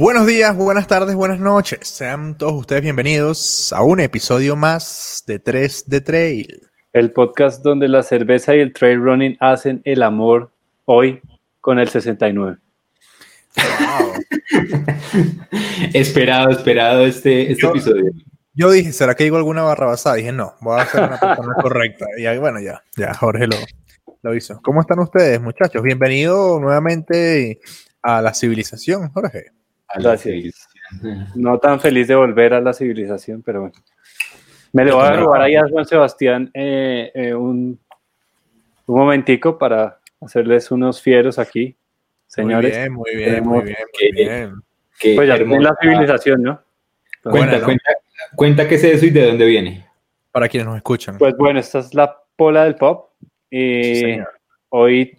Buenos días, buenas tardes, buenas noches. Sean todos ustedes bienvenidos a un episodio más de 3 de Trail. El podcast donde la cerveza y el trail running hacen el amor hoy con el 69. esperado, esperado este, este episodio. Yo dije, ¿será que digo alguna barra basada? Dije, no, voy a hacer una persona correcta. Y ahí, bueno, ya, ya, Jorge lo, lo hizo. ¿Cómo están ustedes, muchachos? Bienvenido nuevamente a la civilización, Jorge. A civilización. No tan feliz de volver a la civilización, pero bueno. Me le voy a robar ahí a Juan Sebastián eh, eh, un, un momentico para hacerles unos fieros aquí, señores. Muy bien, muy bien, muy bien. pues ya es la civilización, ¿no? cuenta, cuenta, cuenta qué es eso y de dónde viene. Para quienes nos escuchan. Pues bueno, esta es la pola del pop. Y hoy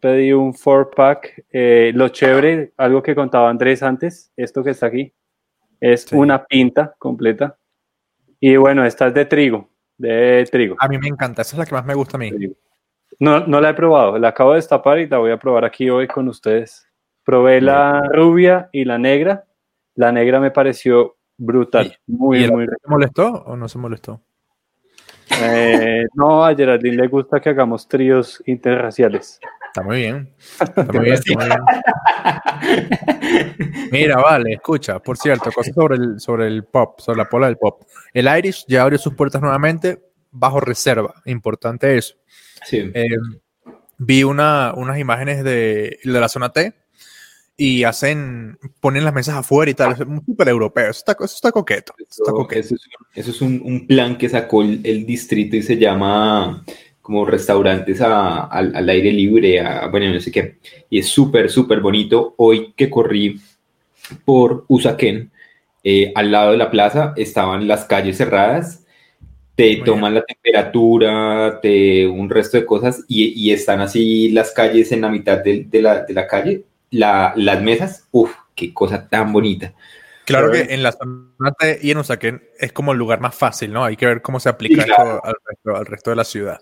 pedí un four pack. Eh, lo chévere, algo que contaba Andrés antes, esto que está aquí, es una pinta completa. Y bueno, esta es de trigo, de trigo. A mí me encanta, esa es la que más me gusta a mí. No, no la he probado, la acabo de destapar y la voy a probar aquí hoy con ustedes. Probé la rubia y la negra. La negra me pareció brutal. muy, muy ¿Se molestó o no se molestó? Eh, no, a Geraldine le gusta que hagamos tríos interraciales. Está muy bien. Está muy bien, Mira, vale, escucha, por cierto, cosas sobre el, sobre el pop, sobre la pola del pop. El Irish ya abrió sus puertas nuevamente bajo reserva. Importante eso. Sí. Eh, vi una, unas imágenes de, de la zona T y hacen, ponen las mesas afuera y tal, es súper europeo, eso está, eso está coqueto. Eso, está coqueto. eso, es, eso es un, un, plan que sacó el, el, distrito y se llama como restaurantes a, al, al, aire libre, a, bueno, no sé qué, y es súper, súper bonito. Hoy que corrí por Usaquén, eh, al lado de la plaza estaban las calles cerradas, te Muy toman bien. la temperatura, te, un resto de cosas, y, y, están así las calles en la mitad de, de, la, de la calle, la, las mesas, uff, qué cosa tan bonita. Claro que en la zona de y en Usaquén es como el lugar más fácil, ¿no? Hay que ver cómo se aplica sí, claro. al, resto, al, resto, de la ciudad.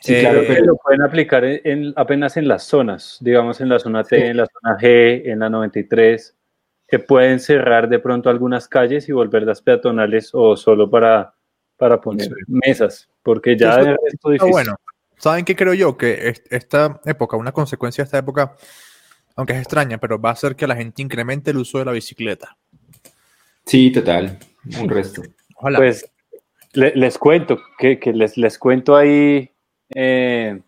Sí, eh, claro, pero lo pueden aplicar en, en, apenas en las zonas, digamos en la zona T, sí. en la zona G, en la 93, que pueden cerrar de pronto algunas calles y volverlas peatonales o solo para, para poner sí. mesas, porque ya es difícil. Bueno, ¿saben qué creo yo? Que esta época, una consecuencia de esta época aunque es extraña, pero va a hacer que la gente incremente el uso de la bicicleta. Sí, total, un resto. Ojalá. Pues le, les cuento, que, que, les, les cuento ahí eh,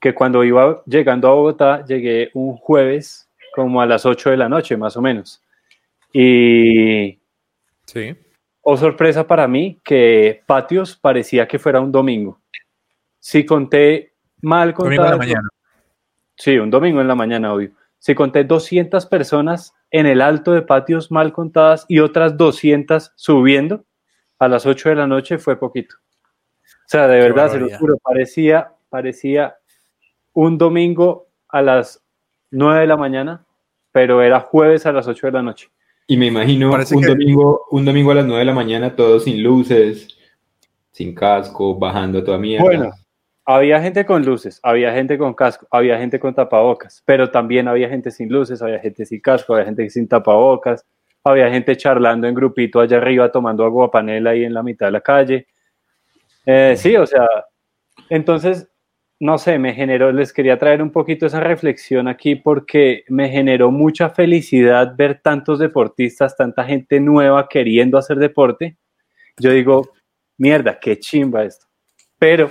que cuando iba llegando a Bogotá, llegué un jueves como a las 8 de la noche, más o menos. Y... Sí. Oh, sorpresa para mí que Patios parecía que fuera un domingo. Si conté mal contadas... Domingo en la mañana. Sí, un domingo en la mañana, obvio se conté 200 personas en el alto de patios mal contadas y otras 200 subiendo a las 8 de la noche fue poquito. O sea, de verdad, se lo juro, parecía, parecía un domingo a las 9 de la mañana, pero era jueves a las 8 de la noche. Y me imagino un, que... domingo, un domingo a las 9 de la mañana, todos sin luces, sin casco, bajando toda mierda. Bueno, había gente con luces, había gente con casco, había gente con tapabocas, pero también había gente sin luces, había gente sin casco, había gente sin tapabocas, había gente charlando en grupito allá arriba tomando agua panela ahí en la mitad de la calle. Eh, sí, o sea, entonces, no sé, me generó, les quería traer un poquito esa reflexión aquí porque me generó mucha felicidad ver tantos deportistas, tanta gente nueva queriendo hacer deporte. Yo digo, mierda, qué chimba esto. Pero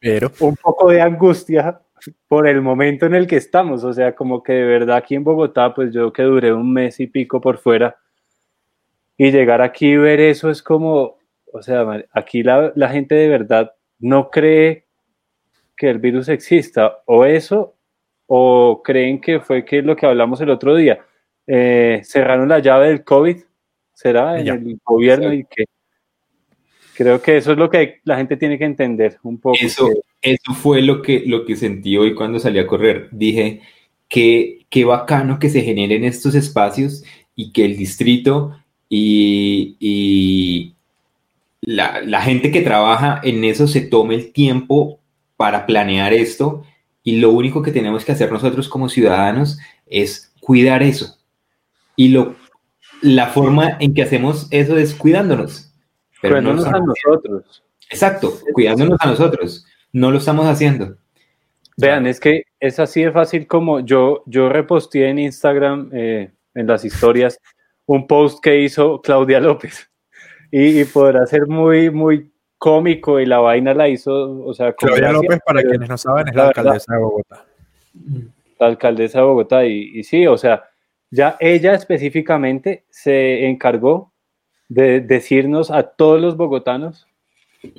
pero un poco de angustia por el momento en el que estamos, o sea, como que de verdad aquí en Bogotá, pues yo que duré un mes y pico por fuera, y llegar aquí y ver eso es como, o sea, aquí la, la gente de verdad no cree que el virus exista, o eso, o creen que fue que lo que hablamos el otro día, eh, cerraron la llave del COVID, será en ya. el gobierno sí. y que creo que eso es lo que la gente tiene que entender un poco. Eso, eso fue lo que, lo que sentí hoy cuando salí a correr. Dije que qué bacano que se generen estos espacios y que el distrito y, y la, la, gente que trabaja en eso se tome el tiempo para planear esto y lo único que tenemos que hacer nosotros como ciudadanos es cuidar eso. Y lo la forma en que hacemos eso es cuidándonos. Pero cuidándonos a nosotros. Exacto, cuidándonos a nosotros. No lo estamos haciendo. Vean, es que es así de fácil como yo, yo reposteé en Instagram, eh, en las historias, un post que hizo Claudia López. Y, podrá ser muy, muy cómico y la vaina la hizo, o sea, Claudia López, para quienes no saben, es la, alcaldesa de Bogotá. La alcaldesa de Bogotá, y, y sí, o sea, ya ella específicamente se encargó de decirnos a todos los bogotanos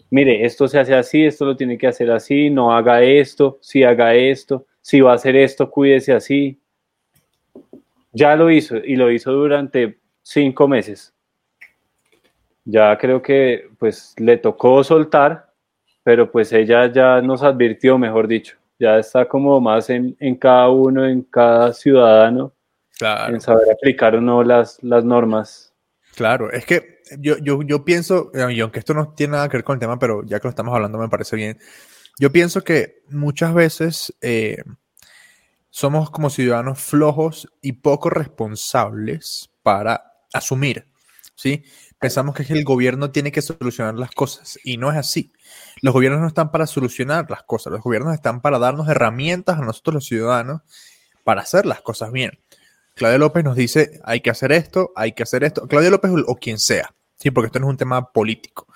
mire, esto se hace así, esto lo tiene que hacer así, no haga esto, si haga esto, si va a hacer esto, cuídese así. Ya lo hizo y lo hizo durante cinco meses. Ya creo que pues le tocó soltar, pero pues ella ya nos advirtió, mejor dicho, ya está como más en, cada uno, en cada ciudadano, en saber aplicar o no las, las normas. Claro, es que yo, yo, yo pienso, y aunque esto no tiene nada que ver con el tema, pero ya que lo estamos hablando me parece bien, yo pienso que muchas veces eh, somos como ciudadanos flojos y poco responsables para asumir, ¿sí? Pensamos que el gobierno tiene que solucionar las cosas y no es así. Los gobiernos no están para solucionar las cosas, los gobiernos están para darnos herramientas a nosotros los ciudadanos para hacer las cosas bien. Claudia López nos dice, hay que hacer esto, hay que hacer esto. Claudia López o quien sea, Sí, porque esto no es un tema político.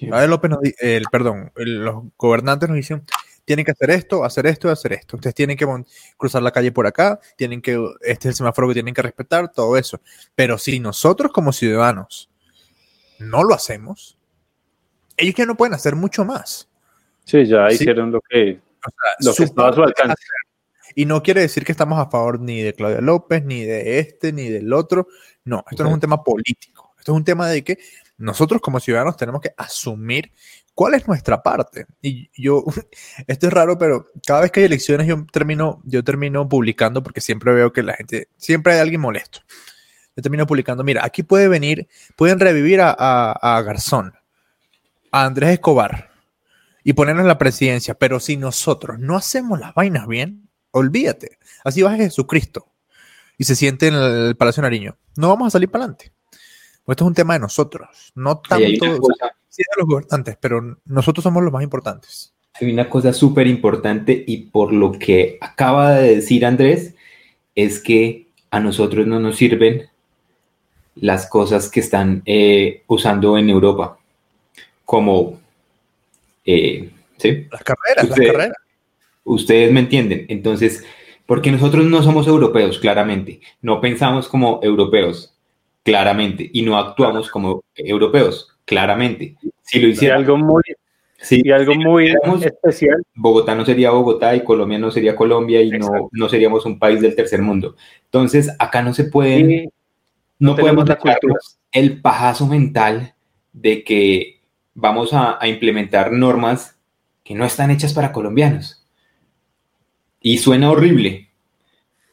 López el, perdón, los gobernantes nos dicen, tienen que hacer esto, hacer esto y hacer esto. Ustedes tienen que cruzar la calle por acá, tienen que, este es el semáforo que tienen que respetar, todo eso. Pero si nosotros como ciudadanos no lo hacemos, ellos ya no pueden hacer mucho más. Sí, ya hicieron lo que, lo que estaba a su alcance. Y no quiere decir que estamos a favor ni de Claudia López, ni de este, ni del otro. No, esto no es un tema político. Esto es un tema de que nosotros como ciudadanos tenemos que asumir cuál es nuestra parte. Y yo, esto es raro, pero cada vez que hay elecciones yo termino, yo termino publicando porque siempre veo que la gente, siempre hay alguien molesto. Yo termino publicando, mira, aquí puede venir, pueden revivir a, a, Garzón, a Andrés Escobar y ponernos en la presidencia, pero si nosotros no hacemos las vainas bien, olvídate. Así va Jesucristo y se siente en el Palacio Nariño. No vamos a salir para adelante. Esto es un tema de nosotros, no tanto de los gobernantes, pero nosotros somos los más importantes. Hay una cosa súper importante y por lo que acaba de decir Andrés, es que a nosotros no nos sirven las cosas que están eh, usando en Europa, como... Eh, ¿sí? Las carreras, las carreras. Ustedes me entienden. Entonces, porque nosotros no somos europeos, claramente. No pensamos como europeos claramente, y no actuamos como europeos, claramente. Si lo hiciera algo muy, sí, algo muy especial. Bogotá no sería Bogotá y Colombia no sería Colombia y no, no, seríamos un país del tercer mundo. Entonces, acá no se puede, no, podemos darnos el pajazo mental de que vamos a, implementar normas que no están hechas para colombianos. Y suena horrible.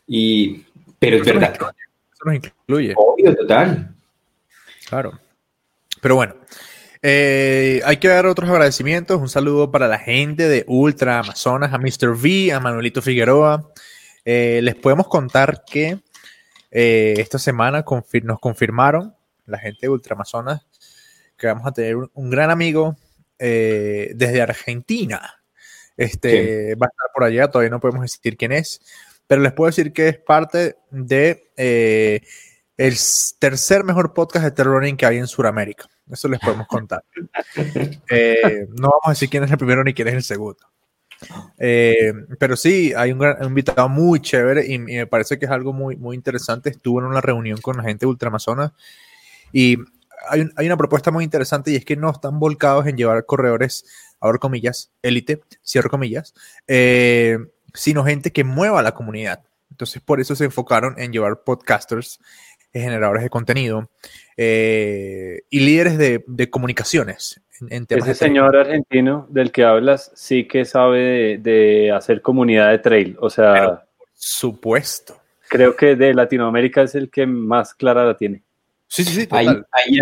Y, pero es verdad nos incluye. Obvio, total. Claro. Pero bueno, eh, hay que dar otros agradecimientos. Un saludo para la gente de Ultra Amazonas, a Mr. V, a Manuelito Figueroa. Eh, les podemos contar que eh, esta semana nos confirmaron, la gente de Ultra Amazonas, que vamos a tener un, gran amigo desde Argentina. Este va a estar por allá, todavía no podemos decir quién es pero les puedo decir que es parte de eh, el tercer mejor podcast de terror que hay en Sudamérica. Eso les podemos contar. Eh, no vamos a decir quién es el primero ni quién es el segundo. Eh, pero sí, hay un, gran, invitado muy chévere y, me parece que es algo muy, muy interesante. Estuve en una reunión con la gente de Ultramazonas y hay, hay, una propuesta muy interesante y es que no están volcados en llevar corredores, abro comillas, élite, cierro comillas, eh, sino gente que mueva la comunidad. Entonces, por eso se enfocaron en llevar podcasters, eh, generadores de contenido eh, y líderes de, comunicaciones. En, Ese señor argentino del que hablas sí que sabe de, hacer comunidad de trail. O sea, supuesto. Creo que de Latinoamérica es el que más clara la tiene. Sí, sí, sí. Hay,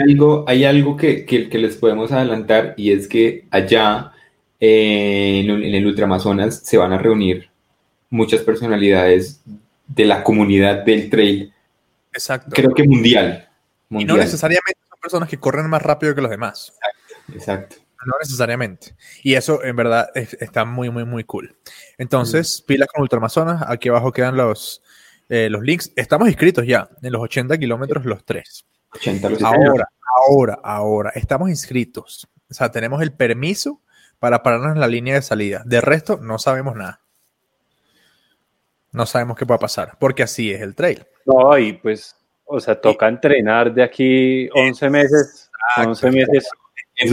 algo, hay algo que, que, les podemos adelantar y es que allá eh, en, en el Ultramazonas se van a reunir muchas personalidades de la comunidad del trail. Exacto. Creo que mundial. Y no necesariamente son personas que corren más rápido que los demás. Exacto. No necesariamente. Y eso en verdad está muy, muy, muy cool. Entonces, pilas con Ultramazonas. Aquí abajo quedan los, eh, los links. Estamos inscritos ya en los 80 kilómetros los tres. 80 los ahora, ahora, ahora. Estamos inscritos. O sea, tenemos el permiso para pararnos en la línea de salida. De resto, no sabemos nada. No sabemos qué va a pasar, porque así es el trail. No, y pues, o sea, toca entrenar de aquí 11 meses. 11 meses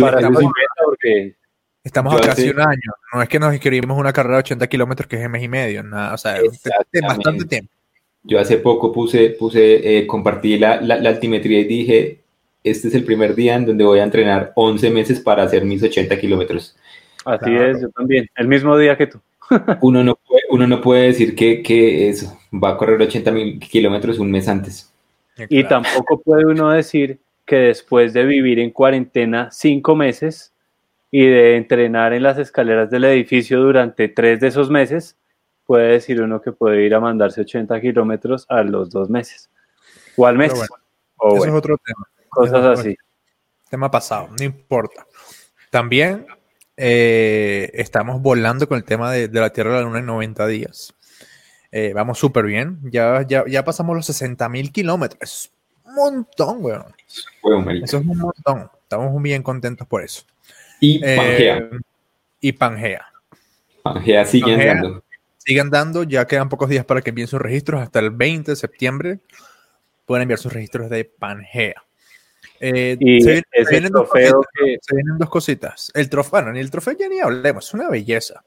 para estamos, porque estamos a casi un año. No es que nos inscribimos una carrera de 80 kilómetros que es mes y medio. Nada, o sea, es bastante tiempo. Yo hace poco puse, puse, eh, compartí la, la, la altimetría y dije, este es el primer día en donde voy a entrenar 11 meses para hacer mis 80 kilómetros. Así es, yo también, el mismo día que tú. uno, no puede, uno no puede decir que, que eso, va a correr 80 mil kilómetros un mes antes. Y tampoco puede uno decir que después de vivir en cuarentena cinco meses y de entrenar en las escaleras del edificio durante tres de esos meses, puede decir uno que puede ir a mandarse 80 kilómetros a los dos meses o al mes. eso es otro tema. Cosas así. Tema pasado, no importa. También eh, estamos volando con el tema de, la Tierra de la Luna en 90 días. Eh, vamos súper bien. Ya, ya, ya pasamos los 60 mil kilómetros. Un montón, weón. Eso es un montón. Estamos muy bien contentos por eso. Y eh, Pangea. y Pangea. Pangea sigue andando. Sigue andando. Ya quedan pocos días para que envíen sus registros. Hasta el 20 de septiembre pueden enviar sus registros de Pangea. Eh, y se, vienen dos cositas. El trofeo, bueno, ni el trofeo ya ni hablemos, es una belleza.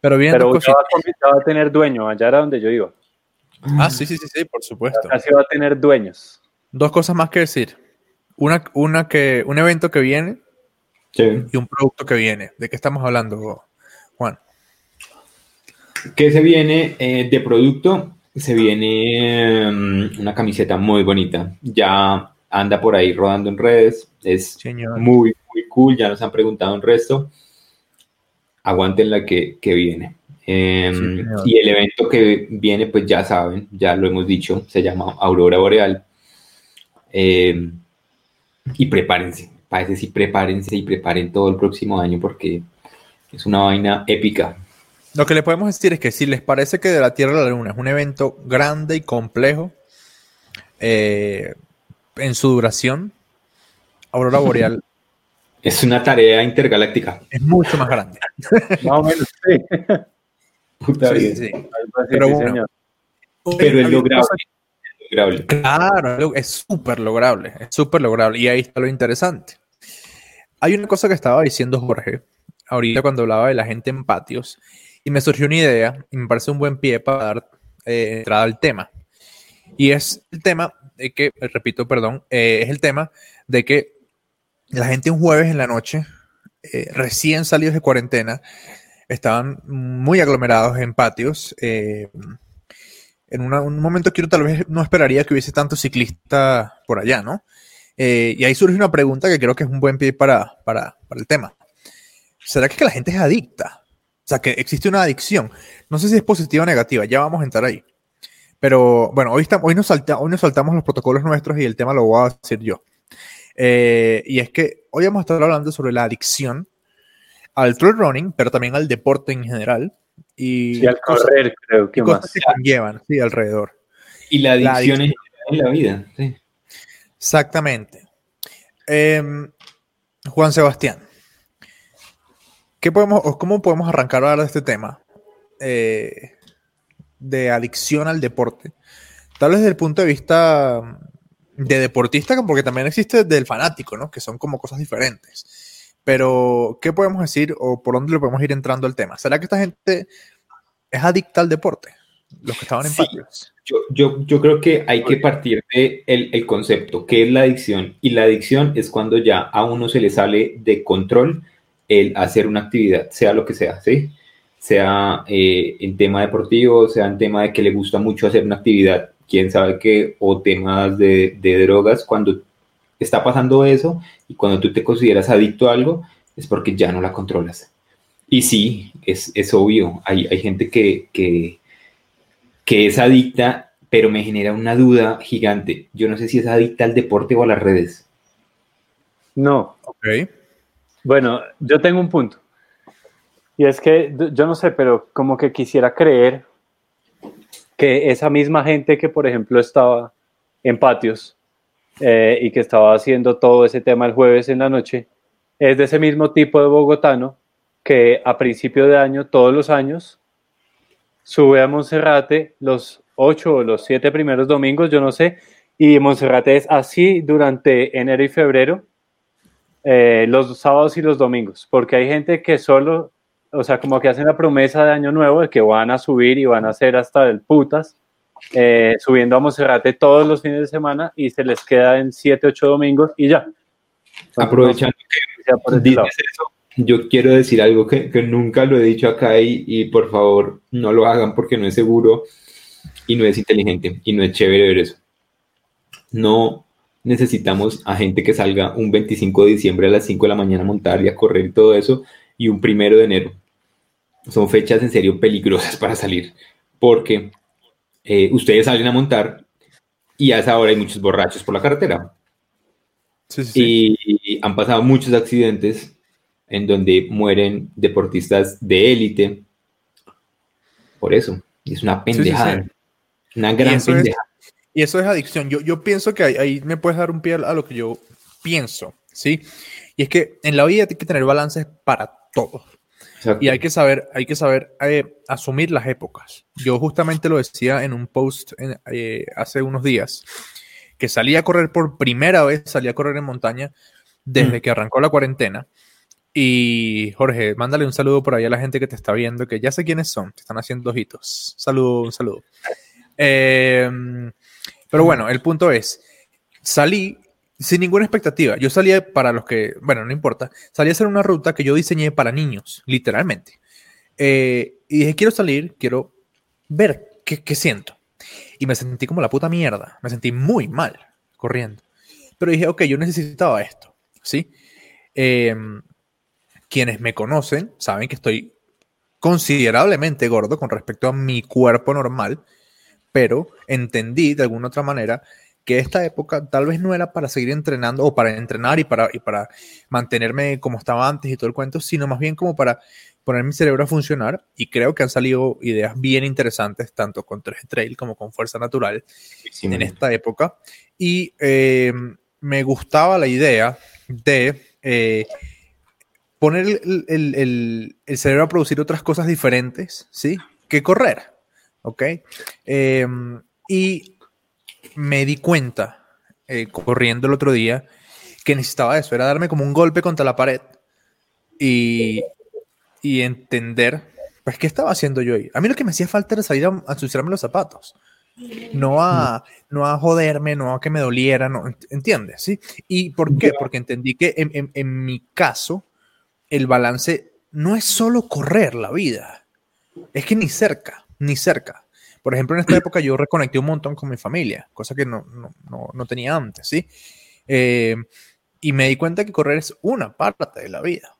Pero vienen dos cositas. Va, a tener dueño, allá era donde yo iba. Ah, sí, sí, sí, sí, por supuesto. Casi va a tener dueños. Dos cosas más que decir. Una, una que, un evento que viene y un producto que viene. ¿De qué estamos hablando? ¿Qué se viene eh, de producto? Se viene mm, una camiseta muy bonita. Ya anda por ahí rodando en redes, es muy, muy cool, ya nos han preguntado un resto, aguanten la que, viene. Em, y el evento que viene, pues ya saben, ya lo hemos dicho, se llama Aurora Boreal. Em, y prepárense, parece sí, prepárense y preparen todo el próximo año porque es una vaina épica. Lo que le podemos decir es que si les parece que de la Tierra a la Luna es un evento grande y complejo, eh, en su duración, Aurora Boreal. Es una tarea intergaláctica. Es mucho más grande. más o menos, sí. Puta sí, sí. Pero, bueno, pero es lograble. Claro, es súper lograble. Es súper lograble. Y ahí está lo interesante. Hay una cosa que estaba diciendo Jorge ahorita cuando hablaba de la gente en patios y me surgió una idea y me parece un buen pie para dar eh, entrada al tema. Y es el tema de que, repito, perdón, eh, es el tema de que la gente un jueves en la noche, eh, recién salidos de cuarentena, estaban muy aglomerados en patios. En un momento quiero tal vez no esperaría que hubiese tanto ciclista por allá, ¿no? y ahí surge una pregunta que creo que es un buen pie para, para, para el tema. ¿Será que la gente es adicta? O sea, que existe una adicción. No sé si es positiva o negativa, ya vamos a entrar ahí. Pero bueno, hoy, hoy, nos hoy nos saltamos los protocolos nuestros y el tema lo voy a decir yo. Eh, y es que hoy vamos a estar hablando sobre la adicción al trail running, pero también al deporte en general. Y, al correr, creo que cosas que conllevan, sí, alrededor. Y la adicción, en la vida, sí. Exactamente. Em, Juan Sebastián, ¿qué podemos, ¿cómo podemos arrancar a hablar de este tema? Eh, de adicción al deporte. Tal vez desde el punto de vista de deportista, porque también existe del fanático, ¿no? Que son como cosas diferentes. Pero, ¿qué podemos decir o por dónde le podemos ir entrando al tema? ¿Será que esta gente es adicta al deporte? Los que estaban en sí. Yo, yo, yo, creo que hay que partir de el, el, concepto, que es la adicción. Y la adicción es cuando ya a uno se le sale de control el hacer una actividad, sea lo que sea, ¿sí? sea eh, en tema deportivo, sea en tema de que le gusta mucho hacer una actividad, quién sabe qué, o temas de, drogas, cuando está pasando eso y cuando tú te consideras adicto a algo, es porque ya no la controlas. Y sí, es, es obvio, hay, hay gente que, que, que, es adicta, pero me genera una duda gigante. Yo no sé si es adicta al deporte o a las redes. No. Ok. Bueno, yo tengo un punto. Y es que yo no sé, pero como que quisiera creer que esa misma gente que, por ejemplo, estaba en patios eh, y que estaba haciendo todo ese tema el jueves en la noche, es de ese mismo tipo de bogotano que a principio de año, todos los años, sube a Monserrate los ocho o los siete primeros domingos, yo no sé, y Monserrate es así durante enero y febrero, eh, los sábados y los domingos, porque hay gente que solo, o sea, como que hacen la promesa de año nuevo de que van a subir y van a hacer hasta del putas, eh, subiendo a Monserrate todos los fines de semana y se les queda en 7, 8 domingos y ya. Aprovechando Entonces, ya por que eso, yo quiero decir algo que, que nunca lo he dicho acá y, y por favor no lo hagan porque no es seguro y no es inteligente y no es chévere ver eso. No necesitamos a gente que salga un 25 de diciembre a las 5 de la mañana a montar y a correr y todo eso y un primero de enero. Son fechas en serio peligrosas para salir porque eh, ustedes salen a montar y a esa hora hay muchos borrachos por la carretera. Sí, sí, sí. Y han pasado muchos accidentes en donde mueren deportistas de élite. Por eso, es una pendejada. Una gran es- pendejada. Y eso es adicción. Yo, yo pienso que ahí, ahí me puedes dar un pie a lo que yo pienso, ¿sí? Y es que en la vida hay que tener balances para todo. Exacto. Y hay que saber, hay que saber eh, asumir las épocas. Yo justamente lo decía en un post en- eh, hace unos días, que salí a correr por primera vez, salí a correr en montaña desde Mm. que arrancó la cuarentena. Y Jorge, mándale un saludo por ahí a la gente que te está viendo, que ya sé quiénes son, te están haciendo ojitos. Saludo, un saludo. Eh, pero bueno, el punto es, salí sin ninguna expectativa. Yo salí para los que, bueno, no importa, salí a hacer una ruta que yo diseñé para niños, literalmente. Eh, y dije, quiero salir, quiero ver qué, qué siento. Y me sentí como la puta mierda, me sentí muy mal corriendo. Pero dije, ok, yo necesitaba esto, ¿sí? Eh, quienes me conocen saben que estoy considerablemente gordo con respecto a mi cuerpo normal, pero entendí de alguna otra manera que esta época tal vez no era para seguir entrenando o para entrenar y para, y para mantenerme como estaba antes y todo el cuento, sino más bien como para poner mi cerebro a funcionar. Y creo que han salido ideas bien interesantes tanto con 3 Trail como con Fuerza Natural Sí, en esta época. Y eh, me gustaba la idea de eh, poner el, el- el- el cerebro a producir otras cosas diferentes, ¿sí? Que correr, ¿ok? Eh, y me di cuenta, eh, corriendo el otro día, que necesitaba eso, era darme como un golpe contra la pared y, y entender, pues, ¿qué estaba haciendo yo ahí? A mí lo que me hacía falta era salir a, a ensuciarme los zapatos. No a, no a joderme, no a que me doliera, no, ent- ¿entiendes? ¿Sí? ¿Y por qué? Porque entendí que en, en- en mi caso, el balance no es solo correr la vida, es que ni cerca, ni cerca. Por ejemplo, en esta época yo reconecté un montón con mi familia, cosa que no, no, no, no tenía antes, ¿sí? Eh, y me di cuenta que correr es una parte de la vida,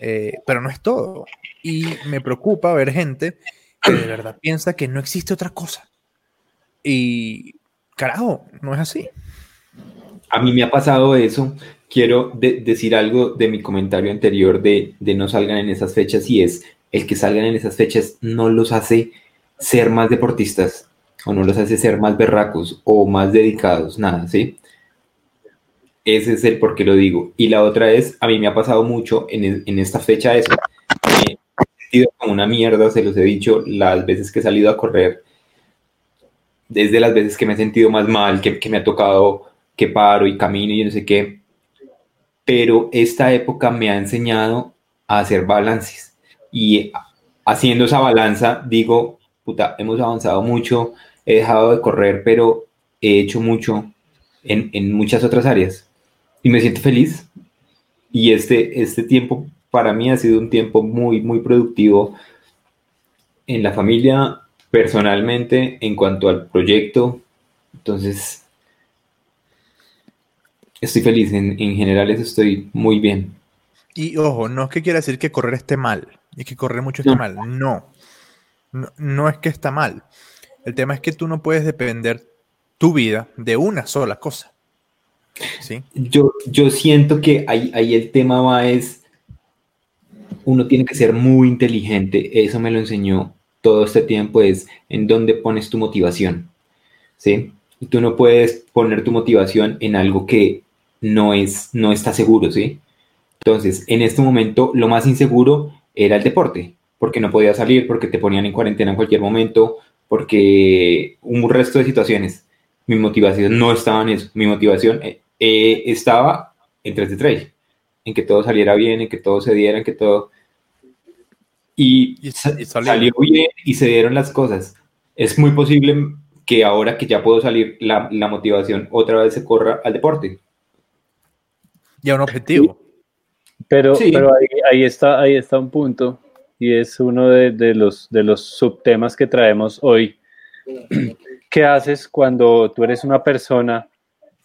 eh, pero no es todo. Y me preocupa ver gente que de verdad piensa que no existe otra cosa. Y carajo, no es así. A mí me ha pasado eso. Quiero de- decir algo de mi comentario anterior de, de no salgan en esas fechas y es el que salgan en esas fechas no los hace ser más deportistas o no los hace ser más berracos o más dedicados, nada, ¿sí? Ese es el por qué lo digo. Y la otra es, a mí me ha pasado mucho en, e- en esta fecha eso. Me he sentido como una mierda, se los he dicho las veces que he salido a correr, desde las veces que me he sentido más mal, que, que me ha tocado que paro y camino y no sé qué. Pero esta época me ha enseñado a hacer balances. Y haciendo esa balanza, digo, puta, hemos avanzado mucho, he dejado de correr, pero he hecho mucho en, en muchas otras áreas. Y me siento feliz. Y este, este tiempo para mí ha sido un tiempo muy, muy productivo en la familia, personalmente, en cuanto al proyecto. Entonces, estoy feliz. En, en general, estoy muy bien. Y ojo, no es que quiera decir que correr esté mal, y que correr mucho esté No. mal. No. no. no es que está mal. El tema es que tú no puedes depender tu vida de una sola cosa. ¿Sí? Yo, yo siento que ahí, ahí el tema va es, uno tiene que ser muy inteligente, eso me lo enseñó todo este tiempo, es en dónde pones tu motivación, ¿sí? Y tú no puedes poner tu motivación en algo que no, es, no está seguro, ¿sí? Entonces, en este momento, lo más inseguro era el deporte, porque no podía salir, porque te ponían en cuarentena en cualquier momento, porque un resto de situaciones. Mi motivación no estaba en eso. Mi motivación eh, eh, estaba en 3 de trail, en que todo saliera bien, en que todo se diera, en que todo... Y, salió bien y se dieron las cosas. Es muy posible que ahora que ya puedo salir, la, la motivación otra vez se corra al deporte. Y a un objetivo. Pero, pero ahí, está, ahí está un punto y es uno de, los, de los subtemas que traemos hoy. ¿Qué haces cuando tú eres una persona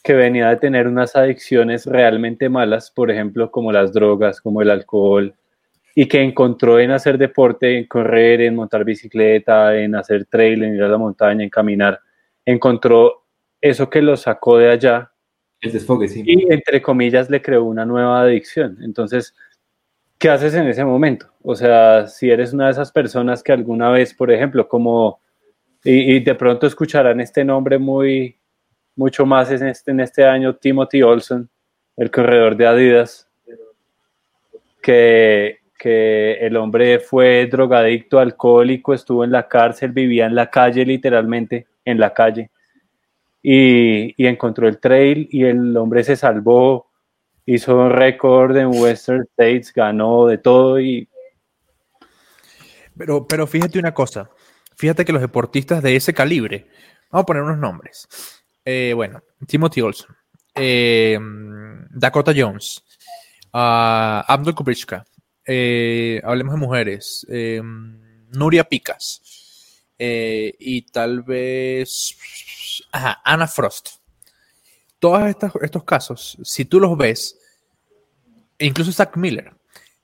que venía de tener unas adicciones realmente malas, por ejemplo, como las drogas, como el alcohol, y que encontró en hacer deporte, en correr, en montar bicicleta, en hacer trail, en ir a la montaña, en caminar, encontró eso que lo sacó de allá el desfogue, sí. Y entre comillas le creó una nueva adicción. Entonces, ¿qué haces en ese momento? O sea, si eres una de esas personas que alguna vez, por ejemplo, como, y, de pronto escucharán este nombre muy, mucho más en este, en este año, Timothy Olson, el corredor de Adidas, que, que el hombre fue drogadicto, alcohólico, estuvo en la cárcel, vivía en la calle literalmente, en la calle y, encontró el trail y el hombre se salvó, hizo un récord en Western States, ganó de todo y... Pero, pero fíjate una cosa, fíjate que los deportistas de ese calibre, vamos a poner unos nombres, eh, bueno, Timothy Olson, eh, Dakota Jones, uh, Abdul Kubrichka, eh, hablemos de mujeres, Nuria Picas, y tal vez Ajá, Frost. Todos estos, casos, si tú los ves, e incluso Zach Miller,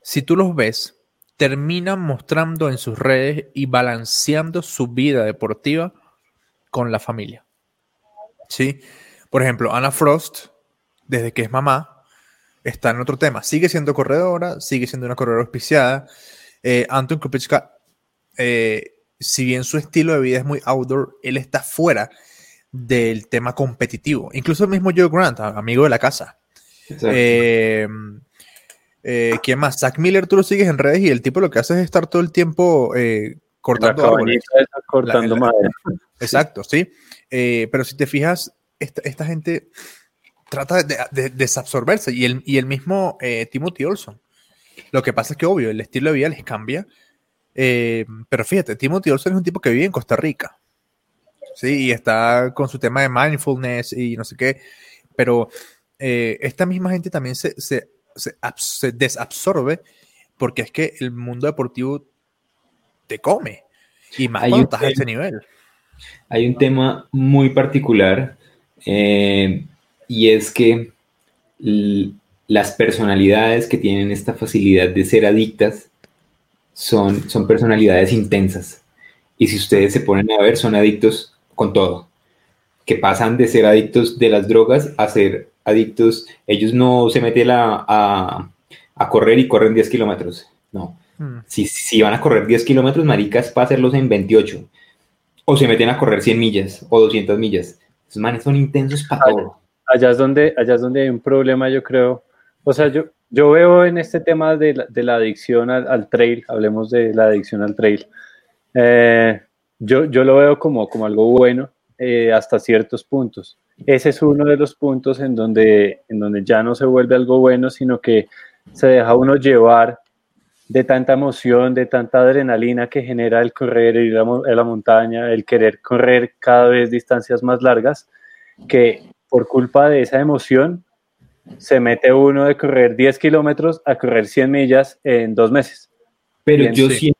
si tú los ves, terminan mostrando en sus redes y balanceando su vida deportiva con la familia. ¿Sí? Por ejemplo, Anna Frost, desde que es mamá, está en otro tema. Sigue siendo corredora, sigue siendo una corredora auspiciada. Eh, Anton Kupichka, eh, si bien su estilo de vida es muy outdoor, él está fuera del tema competitivo. Incluso el mismo Joe Grant, amigo de la casa. Eh, eh, ¿Quién más? Zach Miller, tú lo sigues en redes y el tipo lo que hace es estar todo el tiempo eh, cortando cortando madera. Exacto, sí. pero si te fijas, esta, gente trata de, desabsorberse y el, y el mismo Timothy Olson. Lo que pasa es que, obvio, el estilo de vida les cambia. Pero fíjate, Timothy Olson es un tipo que vive en Costa Rica. ¿sí? Y está con su tema de mindfulness y no sé qué, pero eh, esta misma gente también se, se, se, desabsorbe porque es que el mundo deportivo te come y más cuando estás a ese nivel. Hay un tema muy particular eh, y es que las personalidades que tienen esta facilidad de ser adictas son, son personalidades intensas. Y si ustedes se ponen a ver, son adictos con todo, que pasan de ser adictos de las drogas a ser adictos, ellos no se meten a, a, correr y corren 10 kilómetros, no. Mm. Si, si, van a correr 10 kilómetros, maricas, para hacerlos en 28. O se meten a correr 100 millas o 200 millas. Esos manes son intensos para todo. Allá es, donde, allá es donde hay un problema, yo creo. O sea, yo, yo veo en este tema de la, de la adicción al, al, trail, hablemos de la adicción al trail. Eh, yo, yo lo veo como, como algo bueno eh, hasta ciertos puntos. Ese es uno de los puntos en donde, en donde ya no se vuelve algo bueno, sino que se deja uno llevar de tanta emoción, de tanta adrenalina que genera el correr, ir a la montaña, el querer correr cada vez distancias más largas, que por culpa de esa emoción se mete uno de correr 10 kilómetros a correr 100 millas en dos meses. Pero yo, siento,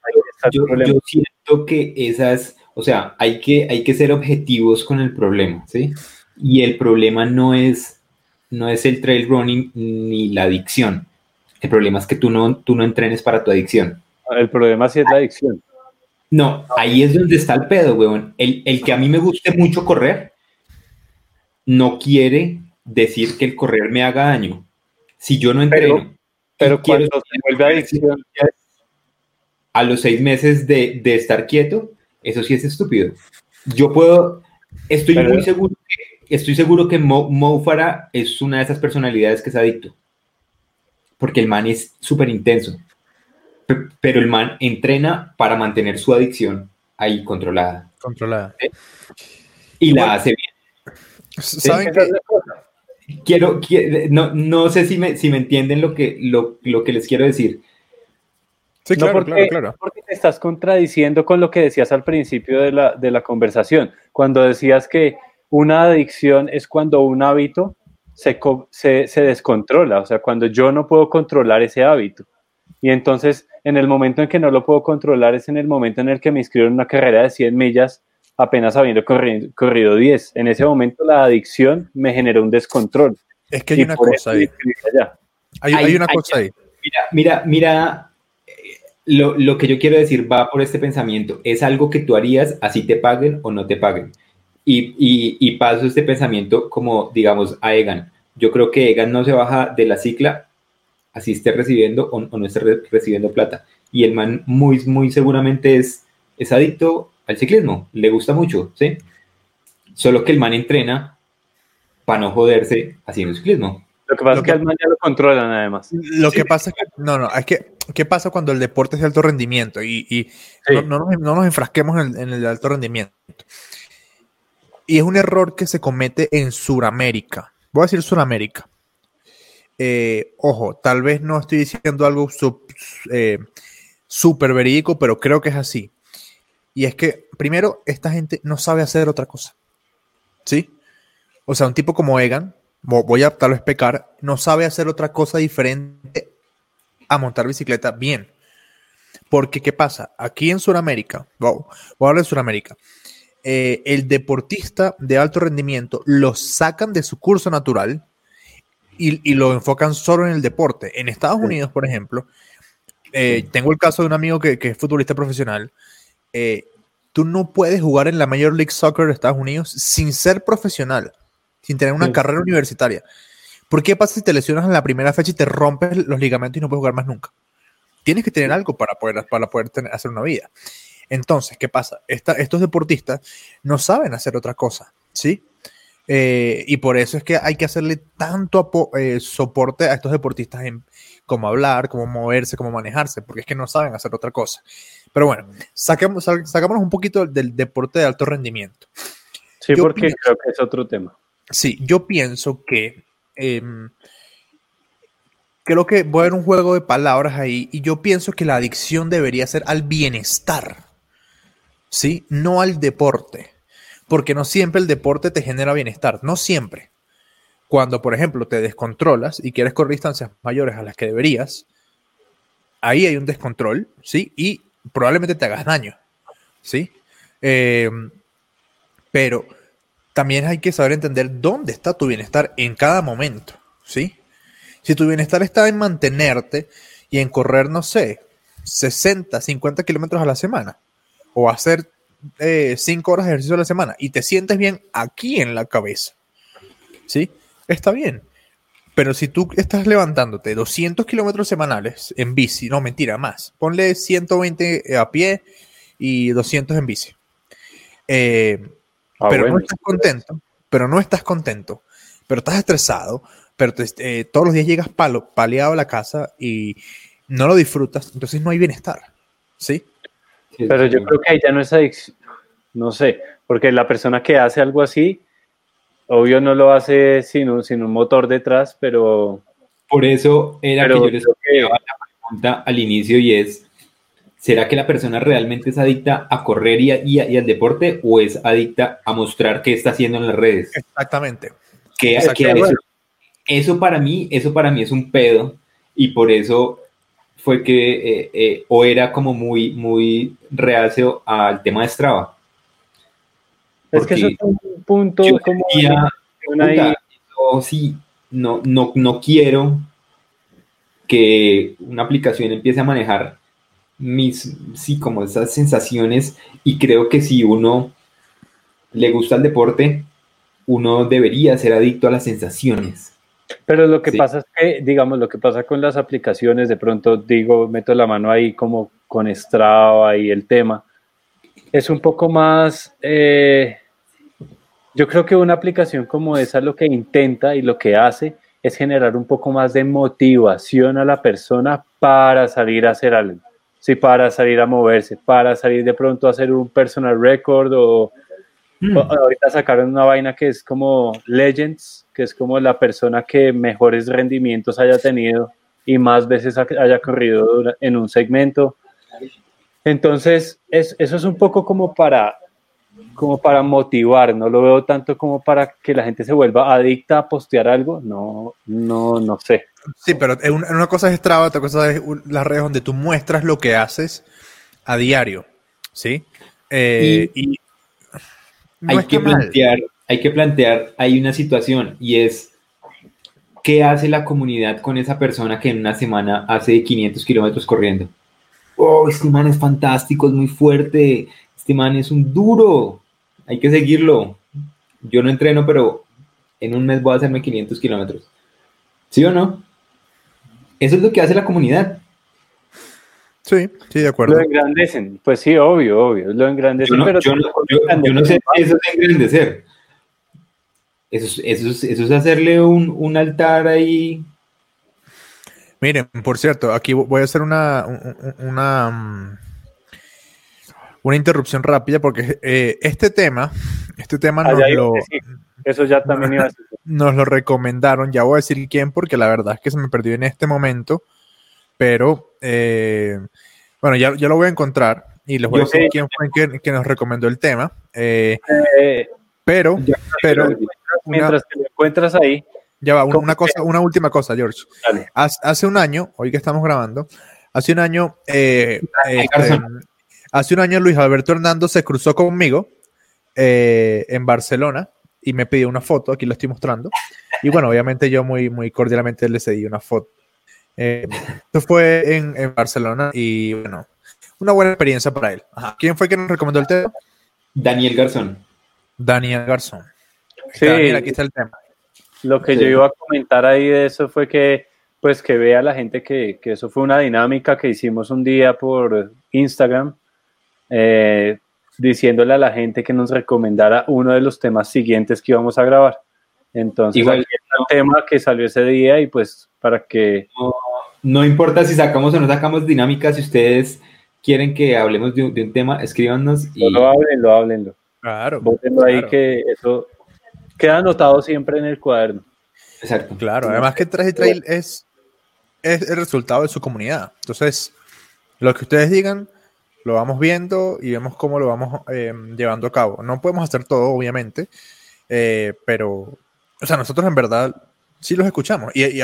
yo, yo, siento, que esas, o sea, hay que, hay que ser objetivos con el problema, ¿sí? Y el problema no es, no es el trail running ni la adicción. El problema es que tú no, tú no entrenes para tu adicción. El problema sí es la adicción. No, ahí es donde está el pedo, weón. El, el que a mí me guste mucho correr no quiere decir que el correr me haga daño. Si yo no entreno, pero, cuando se vuelve adicción, a los seis meses de, de, estar quieto, eso sí es estúpido. Yo puedo, estoy muy seguro que, estoy seguro que Mo, Mo Farah es una de esas personalidades que es adicto. Porque el man es súper intenso pero el man entrena para mantener su adicción ahí controlada. Controlada. Y la hace bien. ¿Saben Quiero, no, no sé si me, si me entienden lo que, lo, lo que les quiero decir. Sí, claro, porque, claro, claro. Porque te estás contradiciendo con lo que decías al principio de la, de la conversación, cuando decías que una adicción es cuando un hábito se, se, se descontrola, o sea, cuando yo no puedo controlar ese hábito. Y entonces, en el momento en que no lo puedo controlar, es en el momento en el que me inscribo en una carrera de 100 millas, apenas habiendo corrido, 10. En ese momento, la adicción me generó un descontrol. Es que hay una cosa ahí. Hay, una cosa ahí. Mira, mira, mira, lo, lo, que yo quiero decir va por este pensamiento. Es algo que tú harías así te paguen o no te paguen. Y, y, y paso este pensamiento como, digamos, a Egan. Yo creo que Egan no se baja de la cicla así esté recibiendo o, no esté recibiendo plata. Y el man muy, muy seguramente es, es adicto al ciclismo, le gusta mucho, ¿sí? Solo que el man entrena para no joderse haciendo ciclismo. Lo que pasa es que el man ya lo controlan además. Lo que pasa es que, no, no, es que, ¿qué pasa cuando el deporte es de alto rendimiento? Y, y no, no, nos, no, nos, enfrasquemos en, en el de alto rendimiento. Y es un error que se comete en Sudamérica. Voy a decir Sudamérica. Eh, ojo, tal vez no estoy diciendo algo eh, súper verídico, pero creo que es así. Y es que, primero, esta gente no sabe hacer otra cosa. ¿Sí? O sea, un tipo como Egan, voy a tal vez pecar, no sabe hacer otra cosa diferente a montar bicicleta bien. Porque, ¿qué pasa? Aquí en Sudamérica, voy a hablar de Sudamérica, eh, el deportista de alto rendimiento lo sacan de su curso natural y, lo enfocan solo en el deporte. En Estados Unidos, por ejemplo, eh, tengo el caso de un amigo que, es futbolista profesional. Eh, tú no puedes jugar en la Major League Soccer de Estados Unidos sin ser profesional, sin tener una carrera universitaria. ¿Por qué pasa si te lesionas en la primera fecha y te rompes los ligamentos y no puedes jugar más nunca? Tienes que tener algo para poder, para poder tener, hacer una vida. Entonces, ¿qué pasa? estos deportistas no saben hacer otra cosa, ¿sí? Eh, y por eso es que hay que hacerle tanto eh, soporte a estos deportistas en cómo hablar, cómo moverse, cómo manejarse, porque es que no saben hacer otra cosa. Pero bueno, saquemos, sacámonos un poquito del deporte de alto rendimiento. Sí, porque creo que es otro tema. Sí, yo pienso que em, creo que voy a ver un juego de palabras ahí y yo pienso que la adicción debería ser al bienestar, ¿sí? No al deporte porque no siempre el deporte te genera bienestar, no siempre. Cuando, por ejemplo, te descontrolas y quieres correr distancias mayores a las que deberías, ahí hay un descontrol, ¿sí? Y probablemente te hagas daño, ¿sí? Em, pero también hay que saber entender dónde está tu bienestar en cada momento, ¿sí? Si tu bienestar está en mantenerte y en correr, no sé, 60, 50 kilómetros a la semana, o hacer eh, cinco horas de ejercicio a la semana y te sientes bien aquí en la cabeza, ¿sí? Está bien. Pero si tú estás levantándote 200 kilómetros semanales en bici, no, mentira, más. Ponle 120 a pie y 200 en bici. Eh, ah, pero no estás contento, pero no estás contento, pero estás estresado, pero eh, todos los días llegas palo, paleado a la casa y no lo disfrutas, entonces no hay bienestar, ¿sí? Pero yo creo que ahí ya no es adicción, no sé, porque la persona que hace algo así, obvio no lo hace sin un, sin un motor detrás, pero... Por eso era que yo les la pregunta al inicio y es, ¿será que la persona realmente es adicta a correr y, y, al deporte o es adicta a mostrar qué está haciendo en las redes? Exactamente. Que, eso, eso, para mí, eso para mí es un pedo y por eso fue que eh, eh, o era como muy, muy reacio al tema de Strava. Es que eso es un punto como sí, no, no, no quiero que una aplicación empiece a manejar mis, sí, como esas sensaciones y creo que si uno le gusta el deporte, uno debería ser adicto a las sensaciones. Pero lo que pasa es que, digamos, lo que pasa con las aplicaciones, de pronto digo, meto la mano ahí como con Strava y el tema, es un poco más, eh, yo creo que una aplicación como esa lo que intenta y lo que hace es generar un poco más de motivación a la persona para salir a hacer algo. Sí, para salir a moverse, para salir de pronto a hacer un personal record o, hmm. ahorita sacaron una vaina que es como Legends, que es como la persona que mejores rendimientos haya tenido y más veces haya corrido en un segmento. Entonces, eso es un poco como para como para motivar, no lo veo tanto como para que la gente se vuelva adicta a postear algo, no, no, no sé. Sí, pero una cosa es Strava, otra cosa es las redes donde tú muestras lo que haces a diario, ¿sí? Eh, y, hay que plantear, hay que plantear, hay una situación y es ¿qué hace la comunidad con esa persona que en una semana hace 500 kilómetros corriendo? Oh, este man es fantástico, es muy fuerte, este man es un duro, hay que seguirlo. Yo no entreno, pero en un mes voy a hacerme 500 kilómetros. ¿Sí o no? Eso es lo que hace la comunidad. Sí, sí, de acuerdo. Lo engrandecen, pues sí, obvio, obvio, lo engrandecen. Yo no, pero yo no, sé si eso es engrandecer. Eso es, eso es, hacerle un, un, altar ahí. Miren, por cierto, aquí voy a hacer una, una, mm, una interrupción rápida porque eh, este tema, este tema nos lo, Eso ya también iba a nos lo recomendaron, ya voy a decir quién porque la verdad es que se me perdió en este momento, pero eh, bueno, ya, ya, lo voy a encontrar y les voy a decir quién fue que, que, nos recomendó el tema. Eh, pero, pero mientras te lo encuentras ahí. Ya va, una, cosa, una última cosa, George. Hace un año, hoy que estamos grabando, hace un año este, Hace un año Luis Alberto Hernando se cruzó conmigo eh, en Barcelona y me pidió una foto, aquí lo estoy mostrando. Y bueno, obviamente yo muy, muy cordialmente le cedí una foto. Eh, esto fue en, Barcelona y bueno, una buena experiencia para él. ¿Quién fue quien nos recomendó el tema? Daniel Garzón. Daniel Garzón. Sí, aquí está el tema. Lo que yo iba a comentar ahí de eso fue que, pues, que vea la gente que, que eso fue una dinámica que hicimos un día por Instagram eh, diciéndole a la gente que nos recomendara uno de los temas siguientes que íbamos a grabar. Entonces, Igual, el tema que salió ese día y pues para que... No, importa si sacamos o no sacamos dinámicas, si ustedes quieren que hablemos de un, tema, escríbanos y... lo háblenlo, háblenlo. Claro. Bótenlo ahí que eso queda anotado siempre en el cuaderno. Exacto. Claro, además que Traje Trail es, es el resultado de su comunidad. Entonces, lo que ustedes digan lo vamos viendo y vemos cómo lo vamos eh, llevando a cabo. No podemos hacer todo, obviamente, eh, pero, o sea, nosotros en verdad sí los escuchamos. Y,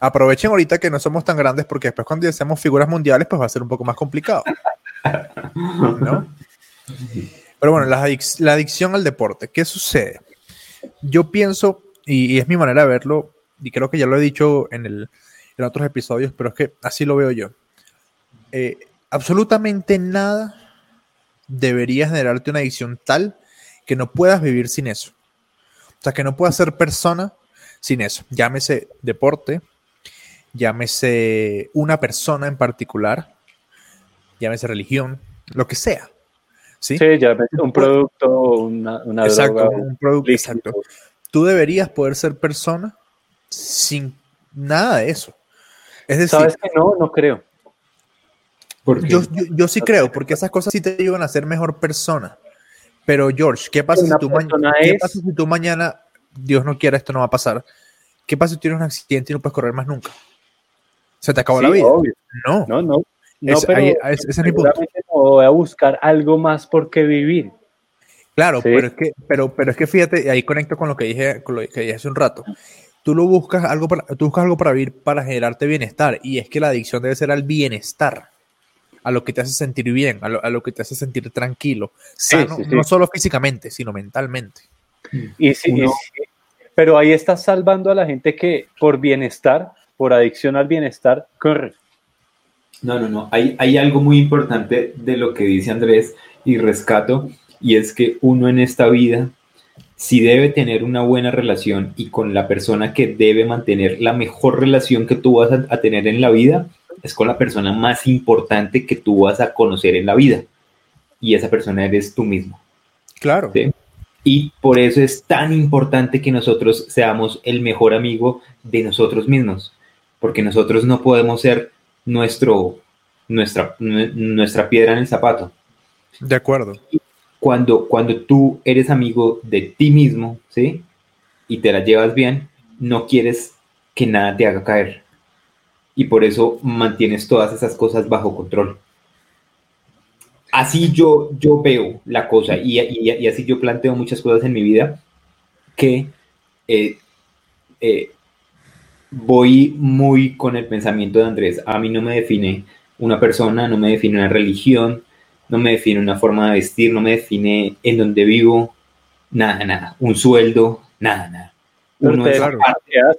aprovechen ahorita que no somos tan grandes porque después cuando seamos figuras mundiales, pues va a ser un poco más complicado. ¿No? Pero bueno, la, adicción al deporte, ¿qué sucede? Yo pienso, y, es mi manera de verlo, y creo que ya lo he dicho en, el, en otros episodios, pero es que así lo veo yo. Eh, absolutamente nada debería generarte una adicción tal que no puedas vivir sin eso. O sea, que no puedas ser persona sin eso. Llámese deporte, llámese una persona en particular, llámese religión, lo que sea. Sí, sí llámese un producto, una, una exacto, un producto, exacto. Tú deberías poder ser persona sin nada de eso. Es decir, ¿sabes que no? No creo. Yo, yo, sí creo, porque esas cosas sí te ayudan a ser mejor persona. Pero George, ¿qué pasa, si tú, ¿qué pasa si tú mañana, Dios no quiera, esto no va a pasar? ¿Qué pasa si tienes un accidente y no puedes correr más nunca? ¿Se te acabó la vida? No. No, no. No pero ese es mi punto. Voy a buscar algo más por qué vivir. Claro, pero, es que, pero, pero es que fíjate, ahí conecto con lo que dije, con lo que dije hace un rato. Tú lo buscas algo para, tú buscas algo para vivir para generarte bienestar. Y es que la adicción debe ser al bienestar a lo que te hace sentir bien, a lo, que te hace sentir tranquilo, sano, no solo físicamente, sino mentalmente. Y sí, pero ahí estás salvando a la gente que por bienestar, por adicción al bienestar, corre. No, no, no. Hay, hay algo muy importante de lo que dice Andrés y rescato, y es que uno en esta vida si debe tener una buena relación y con la persona que debe mantener la mejor relación que tú vas a, tener en la vida, es con la persona más importante que tú vas a conocer en la vida. Y esa persona eres tú mismo. Claro. Y por eso es tan importante que nosotros seamos el mejor amigo de nosotros mismos, porque nosotros no podemos ser nuestro, nuestra, nuestra piedra en el zapato. De acuerdo cuando, cuando tú eres amigo de ti mismo, ¿sí? Y te la llevas bien, no quieres que nada te haga caer. Y por eso mantienes todas esas cosas bajo control. Así yo, yo veo la cosa y, y, así yo planteo muchas cosas en mi vida que eh, eh, voy muy con el pensamiento de Andrés. A mí no me define una persona, no me define una religión, no me define una forma de vestir, no me define en dónde vivo, nada, nada, un sueldo, nada, nada. Uno es,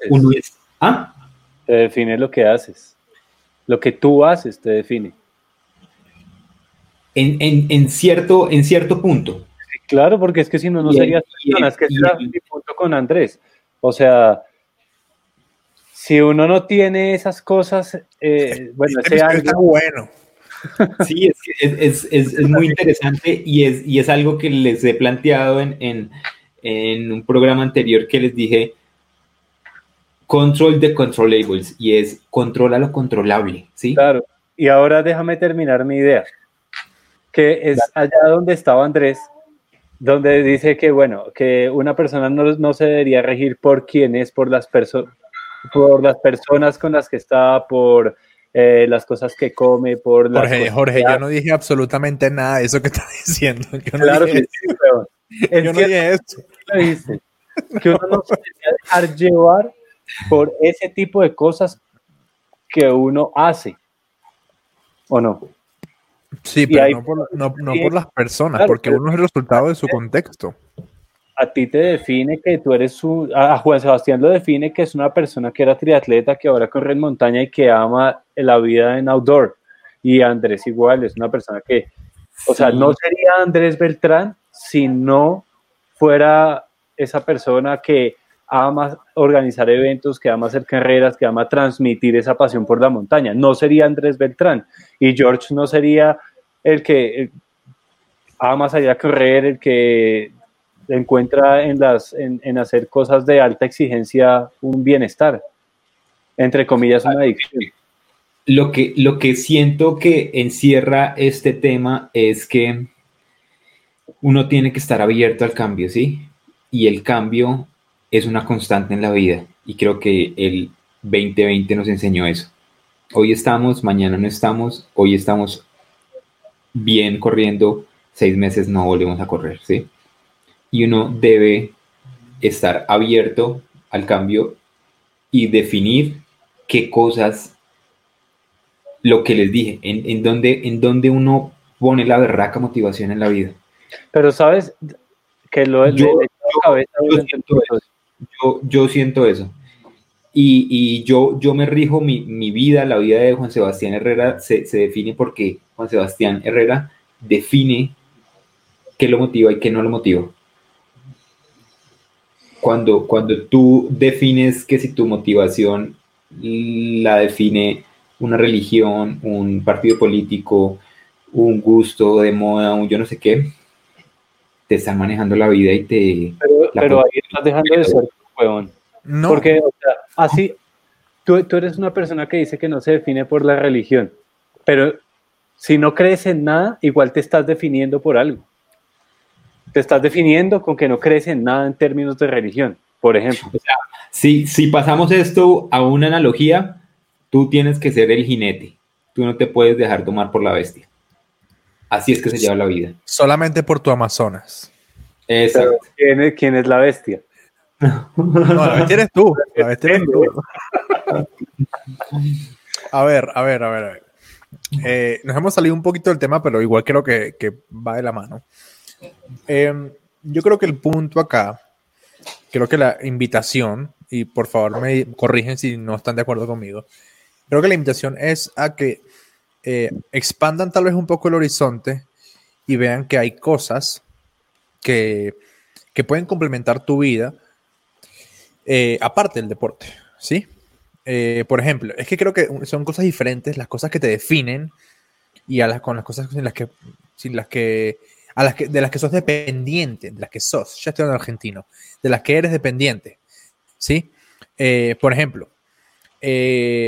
uno es, ¿ah? Te define lo que haces. Lo que tú haces te define. En, cierto, en cierto punto. claro, porque es que si no, no serías Es que es mi punto con Andrés. O sea, si uno no tiene esas cosas, eh, bueno, ese algo, bueno. Sí, es, es, muy interesante y es, y es algo que les he planteado en, un programa anterior que les dije, control the controllables, y es controla lo controlable, ¿sí? Claro, y ahora déjame terminar mi idea, que es allá donde estaba Andrés, donde dice que, bueno, que una persona no, no se debería regir por quién es, por las, por las personas con las que está, por eh, las cosas que come, por las Jorge, Jorge, yo no dije absolutamente nada de eso que estás diciendo. Yo no claro que sí, pero yo no dije eso. Dice, que uno no se debe dejar llevar por ese tipo de cosas que uno hace, ¿o no? Sí, pero no, por, no, no por, las personas, porque uno es el resultado de su contexto a ti te define que tú eres un, a Juan Sebastián lo define que es una persona que era triatleta, que ahora corre en montaña y que ama la vida en outdoor. Y Andrés igual, es una persona que, o sea, no sería Andrés Beltrán si no fuera esa persona que ama organizar eventos, que ama hacer carreras, que ama transmitir esa pasión por la montaña. No sería Andrés Beltrán. Y George no sería el que ama salir a correr, el que encuentra en, las, en, hacer cosas de alta exigencia un bienestar, entre comillas, una adicción. Lo que, lo que siento que encierra este tema es que uno tiene que estar abierto al cambio, ¿sí? Y el cambio es una constante en la vida y creo que el 2020 nos enseñó eso. Hoy estamos, mañana no estamos, hoy estamos bien corriendo, seis meses no volvemos a correr, ¿sí? Y uno debe estar abierto al cambio y definir qué cosas, lo que les dije, en, en, donde, en donde uno pone la berraca motivación en la vida. Pero sabes que lo yo, yo, siento eso. Y, y, yo, yo me rijo mi, mi, vida, la vida de Juan Sebastián Herrera se, se define porque Juan Sebastián Herrera define qué lo motiva y qué no lo motiva cuando, cuando tú defines que si tu motivación la define una religión, un partido político, un gusto de moda, un yo no sé qué, te están manejando la vida y te... Pero, ahí estás dejando de ser huevón. No. Porque, o sea, así, tú, tú eres una persona que dice que no se define por la religión, pero si no crees en nada, igual te estás definiendo por algo te estás definiendo con que no crees en nada en términos de religión, por ejemplo. si, si pasamos esto a una analogía, tú tienes que ser el jinete. Tú no te puedes dejar tomar por la bestia. Así es que se lleva la vida. Solamente por tu Amazonas. Exacto. ¿quién, es, la bestia? No, la bestia eres tú. La bestia eres tú. A ver, a ver, a ver, a ver. Eh, nos hemos salido un poquito del tema, pero igual creo que, que va de la mano. Em, yo creo que el punto acá, creo que la invitación, y por favor me corrigen si no están de acuerdo conmigo, creo que la invitación es a que eh, expandan tal vez un poco el horizonte y vean que hay cosas que, que pueden complementar tu vida eh, aparte del deporte, ¿sí? Eh, por ejemplo, es que creo que son cosas diferentes las cosas que te definen y a las, con las cosas en las que, sin las que, a que, de las que sos dependiente, de las que sos, ya estoy hablando argentino, de las que eres dependiente, ¿sí? Eh, por ejemplo,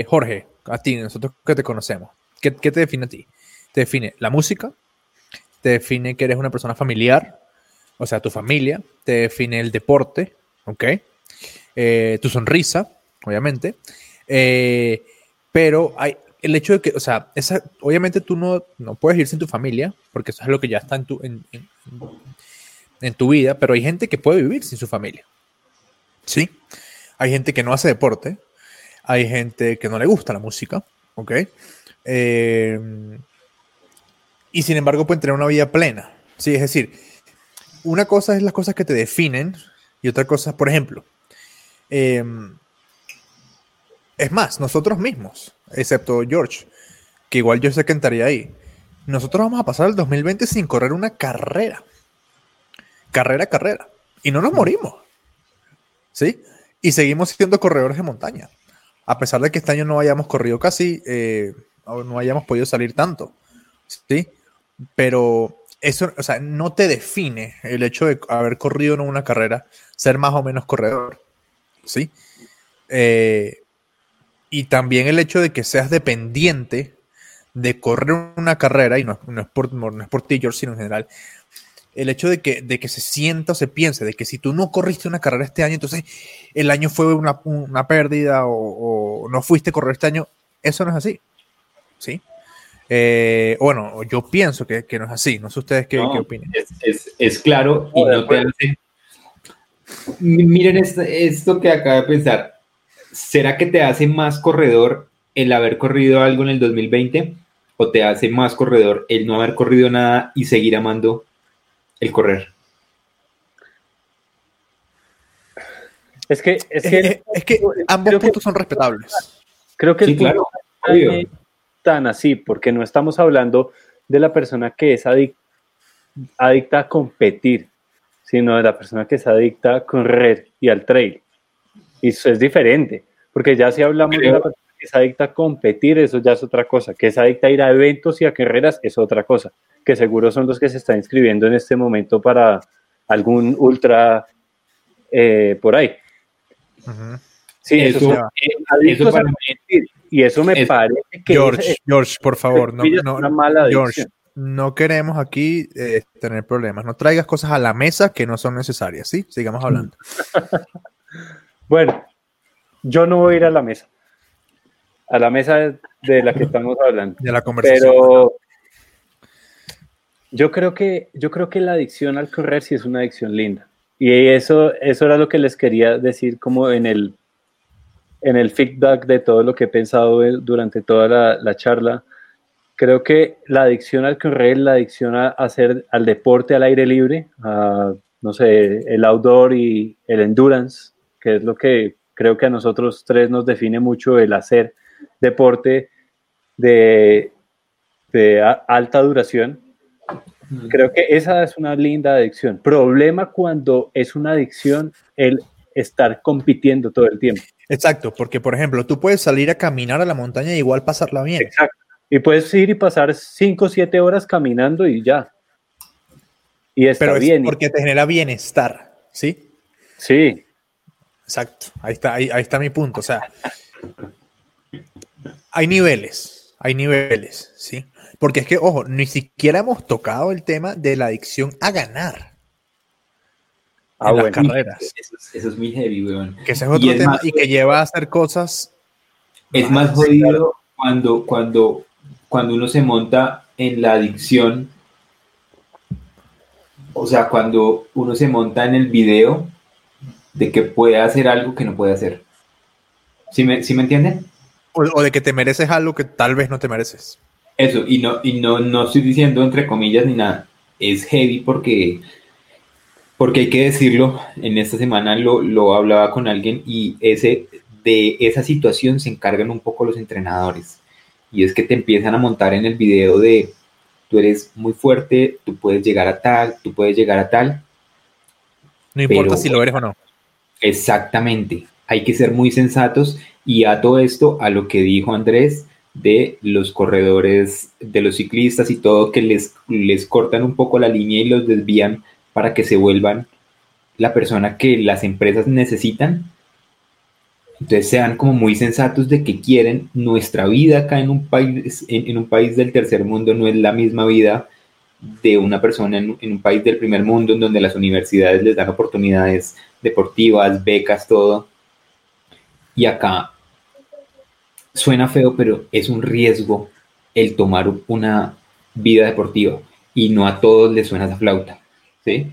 Jorge, a ti, nosotros que te conocemos, ¿qué, ¿qué, te define a ti? Te define la música, te define que eres una persona familiar, o sea, tu familia, te define el deporte, ¿ok? Eh, tu sonrisa, obviamente. Eh, pero hay el hecho de que, o sea, esa, obviamente tú no, no puedes ir sin tu familia, porque eso es lo que ya está en tu, en, en, tu vida, pero hay gente que puede vivir sin su familia. ¿Sí? Hay gente que no hace deporte, hay gente que no le gusta la música, ¿ok? Eh, y sin embargo pueden tener una vida plena, ¿sí? Es decir, una cosa es las cosas que te definen y otra cosa, por ejemplo, Em, es más, nosotros mismos, excepto George, que igual yo sé que entraría ahí, nosotros vamos a pasar el 2020 sin correr una carrera. Carrera, carrera. Y no nos morimos. ¿Sí? Y seguimos siendo corredores de montaña. A pesar de que este año no hayamos corrido casi, eh, no hayamos podido salir tanto. ¿Sí? Pero eso, o sea, no te define el hecho de haber corrido en una carrera, ser más o menos corredor. ¿sí? Eh, y también el hecho de que seas dependiente de correr una carrera, y no, es, por, no es por ti, George, sino en general, el hecho de que, de que se sienta o se piense de que si tú no corriste una carrera este año, entonces el año fue una, pérdida o, no fuiste a correr este año, eso no es así. ¿Sí? Eh, bueno, yo pienso que, no es así. No sé ustedes qué, opinan. Es, claro y no te hace, Miren esto, que acabo de pensar. ¿Será que te hace más corredor el haber corrido algo en el 2020 o te hace más corredor el no haber corrido nada y seguir amando el correr? Es que, es que, es que ambos puntos son respetables. Creo que el claro, es tan así, porque no estamos hablando de la persona que es adicta a competir sino de la persona que se adicta a correr y al trail. Y eso es diferente, porque ya si hablamos de la persona que se adicta a competir, eso ya es otra cosa. Que se adicta a ir a eventos y a carreras es otra cosa. Que seguro son los que se están inscribiendo en este momento para algún ultra eh, por ahí. Sí, eso, eso, para y eso me parece que George, George, por favor, no, no, una mala George, no queremos aquí eh, tener problemas. No traigas cosas a la mesa que no son necesarias, ¿sí? Sigamos hablando. bueno, yo no voy a ir a la mesa. A la mesa de la que estamos hablando. De la conversación. Pero yo creo que, yo creo que la adicción al correr sí es una adicción linda. Y eso, eso era lo que les quería decir como en el, en el feedback de todo lo que he pensado durante toda la, la charla Creo que la adicción al correr, la adicción a hacer al deporte al aire libre, a, no sé, el outdoor y el endurance, que es lo que creo que a nosotros tres nos define mucho el hacer deporte de, de alta duración. Creo que esa es una linda adicción. Problema cuando es una adicción el estar compitiendo todo el tiempo. Exacto, porque por ejemplo, tú puedes salir a caminar a la montaña y igual pasarla bien. Exacto. Y puedes ir y pasar 5 o 7 horas caminando y ya. Y está Pero bien. Porque te genera bienestar, ¿sí? Sí. Exacto. Ahí está, ahí, está mi punto. O sea, hay niveles, hay niveles, ¿sí? Porque es que, ojo, ni siquiera hemos tocado el tema de la adicción a ganar. Ah, en las carreras. Eso, es muy heavy, weón. Que ese es otro tema y que lleva a hacer cosas. Es más jodido cuando, cuando cuando uno se monta en la adicción, o sea, cuando uno se monta en el video de que puede hacer algo que no puede hacer. ¿Sí me, ¿sí me entienden? O, de que te mereces algo que tal vez no te mereces. Eso, y no, y no, no estoy diciendo entre comillas ni nada. Es heavy porque, porque hay que decirlo, en esta semana lo, lo hablaba con alguien y ese, de esa situación se encargan un poco los entrenadores y es que te empiezan a montar en el video de tú eres muy fuerte, tú puedes llegar a tal, tú puedes llegar a tal. No importa si lo eres o no. Exactamente, hay que ser muy sensatos y a todo esto, a lo que dijo Andrés de los corredores, de los ciclistas y todo, que les, les cortan un poco la línea y los desvían para que se vuelvan la persona que las empresas necesitan. Entonces sean como muy sensatos de que quieren nuestra vida acá en un país, en, un país del tercer mundo no es la misma vida de una persona en, un país del primer mundo en donde las universidades les dan oportunidades deportivas, becas, todo. Y acá suena feo, pero es un riesgo el tomar una vida deportiva y no a todos les suena esa flauta. ¿Sí?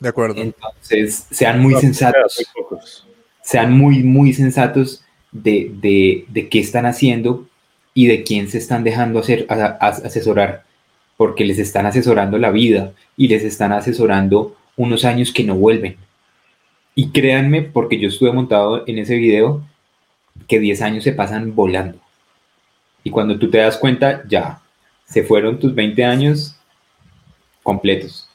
De acuerdo. Entonces, sean muy sensatos. Sean muy, muy sensatos de, qué están haciendo y de quién se están dejando hacer, asesorar, porque les están asesorando la vida y les están asesorando unos años que no vuelven. Y créanme, porque yo estuve montado en ese video, que 10 años se pasan volando. Y cuando tú te das cuenta, ya, se fueron tus 20 años completos.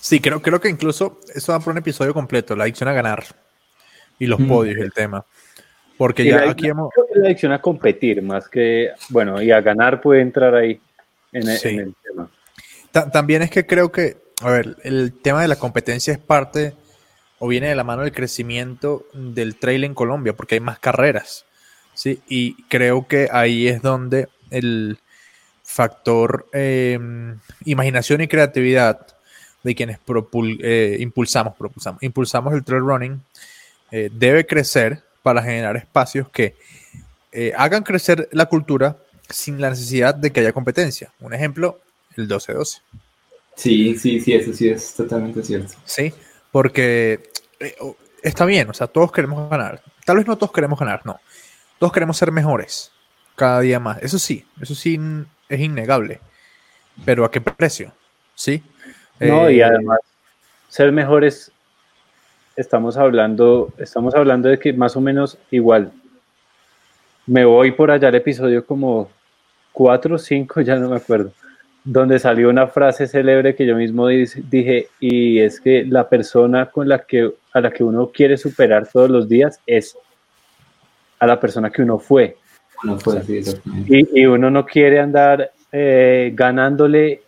Sí, creo, creo que incluso eso da por un episodio completo, la adicción a ganar y los mm. podios, el tema. Porque ya aquí hemos... la adicción a competir, más que, bueno, y a ganar puede entrar ahí en, el tema. también es que creo que, a ver, el tema de la competencia es parte o viene de la mano del crecimiento del trail en Colombia, porque hay más carreras, ¿sí? Y creo que ahí es donde el factor em, imaginación y creatividad de quienes eh, impulsamos, propulsamos, impulsamos el trail running eh, debe crecer para generar espacios que eh, hagan crecer la cultura sin la necesidad de que haya competencia. Un ejemplo, el 12-12. Sí, sí, sí, eso sí es totalmente cierto. Sí, porque eh, está bien, o sea, todos queremos ganar. Tal vez no todos queremos ganar, no. Todos queremos ser mejores cada día más. Eso sí, eso sí es innegable. Pero ¿a qué precio? ¿Sí? No, y eh, además, ser mejores, estamos hablando, estamos hablando de que más o menos igual. Me voy por allá al episodio como 4 o 5, ya no me acuerdo donde salió una frase célebre que yo mismo dije, y es que la persona con la que, a la que uno quiere superar todos los días es a la persona que uno fue. y, uno no quiere andar eh, ganándole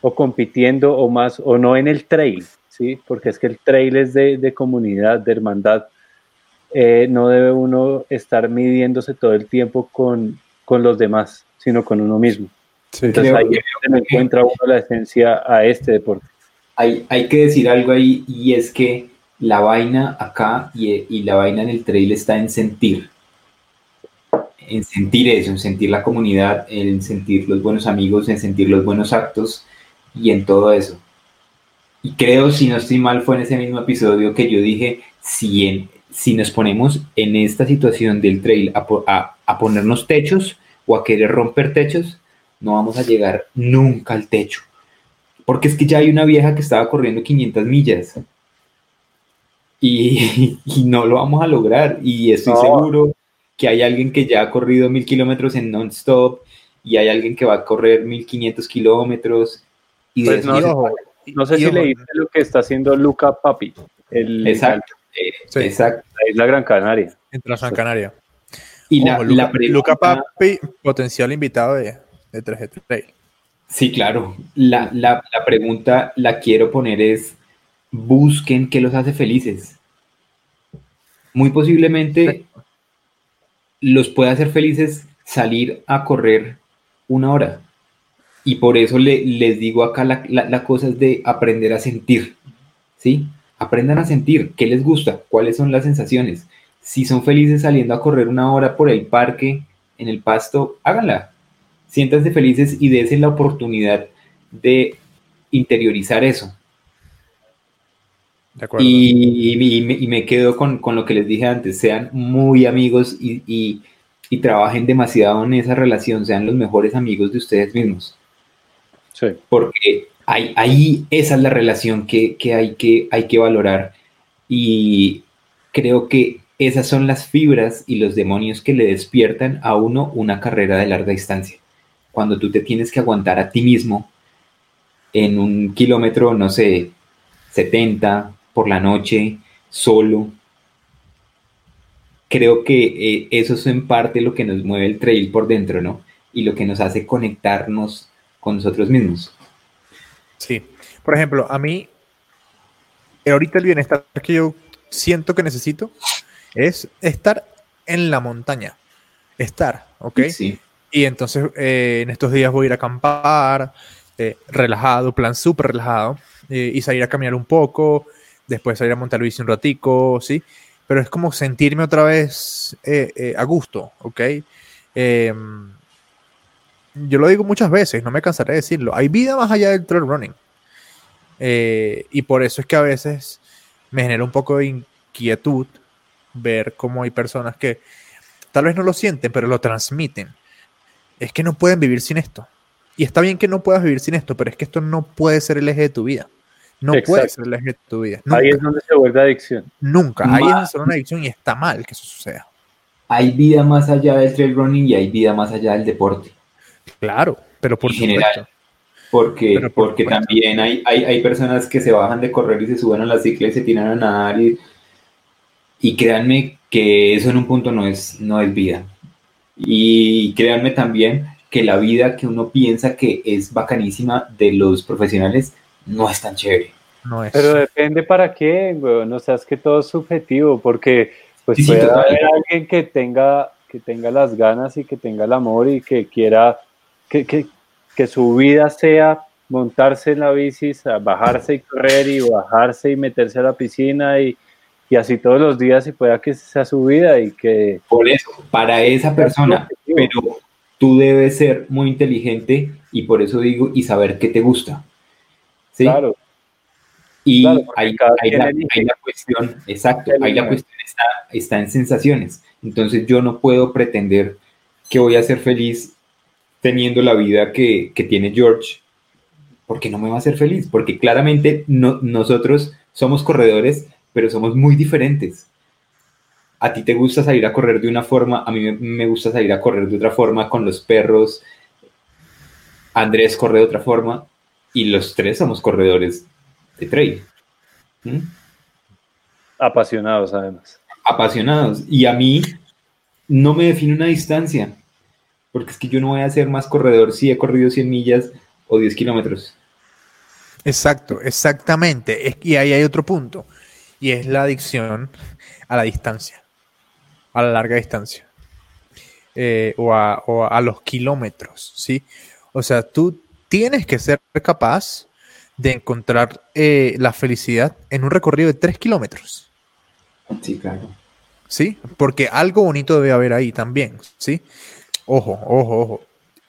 o compitiendo o más, o no en el trail, ¿sí? Porque es que el trail es de, comunidad, de hermandad. Eh, no debe uno estar midiéndose todo el tiempo con, con los demás, sino con uno mismo. Entonces ahí se encuentra uno la esencia a este deporte. Hay, hay que decir algo ahí y es que la vaina acá y, y, la vaina en el trail está en sentir. En sentir eso, en sentir la comunidad, en sentir los buenos amigos, en sentir los buenos actos y en todo eso. Y creo, si no estoy mal, fue en ese mismo episodio que yo dije, si, en, si nos ponemos en esta situación del trail a, a, a ponernos techos o a querer romper techos, no vamos a llegar nunca al techo. Porque es que ya hay una vieja que estaba corriendo 500 millas. Y, no lo vamos a lograr. Y estoy seguro que hay alguien que ya ha corrido mil kilómetros en non-stop y hay alguien que va a correr 1500 kilómetros. Y pues no, no, sé si leíste lo que está haciendo Luca Papi. El, exacto. exacto. La isla Gran Canaria. En Gran Canaria. Y la, Luca, Luca Papi, potencial invitado de, de 3 Trail. Sí, claro. La, la, pregunta la quiero poner es, busquen qué los hace felices. Muy posiblemente los puede hacer felices salir a correr una hora. Y por eso le, les digo acá la, la, cosa es de aprender a sentir. ¿Sí? Aprendan a sentir qué les gusta, cuáles son las sensaciones. Si son felices saliendo a correr una hora por el parque, en el pasto, háganla siéntanse felices y desen la oportunidad de interiorizar eso. De acuerdo. Y, me, quedo con, lo que les dije antes, sean muy amigos y, trabajen demasiado en esa relación, sean los mejores amigos de ustedes mismos. Porque ahí, esa es la relación que, hay que hay que valorar y creo que esas son las fibras y los demonios que le despiertan a uno una carrera de larga distancia. Cuando tú te tienes que aguantar a ti mismo en un kilómetro, no sé, 70 por la noche, solo. Creo que eh, eso es en parte lo que nos mueve el trail por dentro, ¿no? Y lo que nos hace conectarnos con nosotros mismos. Sí. Por ejemplo, a mí, ahorita el bienestar que yo siento que necesito es estar en la montaña. Estar, ¿ok? Sí. Y entonces eh, en estos días voy a ir a acampar, eh, relajado, plan súper relajado, eh, y salir a caminar un poco, después salir a montar bici un ratico, ¿sí? Pero es como sentirme otra vez a gusto, ¿ok? Yo lo digo muchas veces, no me cansaré de decirlo, hay vida más allá del trail running. y por eso es que a veces me genera un poco de inquietud ver cómo hay personas que tal vez no lo sienten, pero lo transmiten. Es que no pueden vivir sin esto. Y está bien que no puedas vivir sin esto, pero es que esto no puede ser el eje de tu vida. No puede ser el eje de tu vida. Ahí es donde se vuelve adicción. Nunca. Ahí es donde se una adicción y está mal que eso suceda. Hay vida más allá del trail running y hay vida más allá del deporte. Claro, pero por en general. Porque, porque también hay, hay, hay, personas que se bajan de correr y se suben a la cicla y se tiran a nadar y, y créanme que eso en un punto no es, no es vida. Y créanme también que la vida que uno piensa que es bacanísima de los profesionales no es tan chévere. No es. Pero depende para qué, güey. No seas que todo es subjetivo, porque pues puede haber alguien que tenga, que tenga las ganas y que tenga el amor y que quiera que, que, que su vida sea montarse en la bici, bajarse y correr y bajarse y meterse a la piscina y, y así todos los días y pueda que sea su vida y que... Por eso, para esa persona, pero tú debes ser muy inteligente y por eso digo, y saber qué te gusta. ¿Sí? Claro. Y ahí, la, cuestión, exacto, ahí la cuestión está, está en sensaciones. Entonces yo no puedo pretender que voy a ser feliz teniendo la vida que, que, tiene George, porque no me va a hacer feliz, porque claramente no, nosotros somos corredores pero somos muy diferentes. A ti te gusta salir a correr de una forma, a mí me gusta salir a correr de otra forma con los perros. Andrés corre de otra forma y los tres somos corredores de trail. ¿Mm? Apasionados además. Apasionados. Y a mí no me define una distancia, porque es que yo no voy a ser más corredor si he corrido 100 millas o 10 kilómetros. Exacto, exactamente. Y ahí hay otro punto y es la adicción a la distancia, a la larga distancia, eh, o, a, los kilómetros, ¿sí? O sea, tú tienes que ser capaz de encontrar eh, la felicidad en un recorrido de tres kilómetros. Sí, claro. ¿Sí? Porque algo bonito debe haber ahí también, ¿sí? Ojo, ojo, ojo.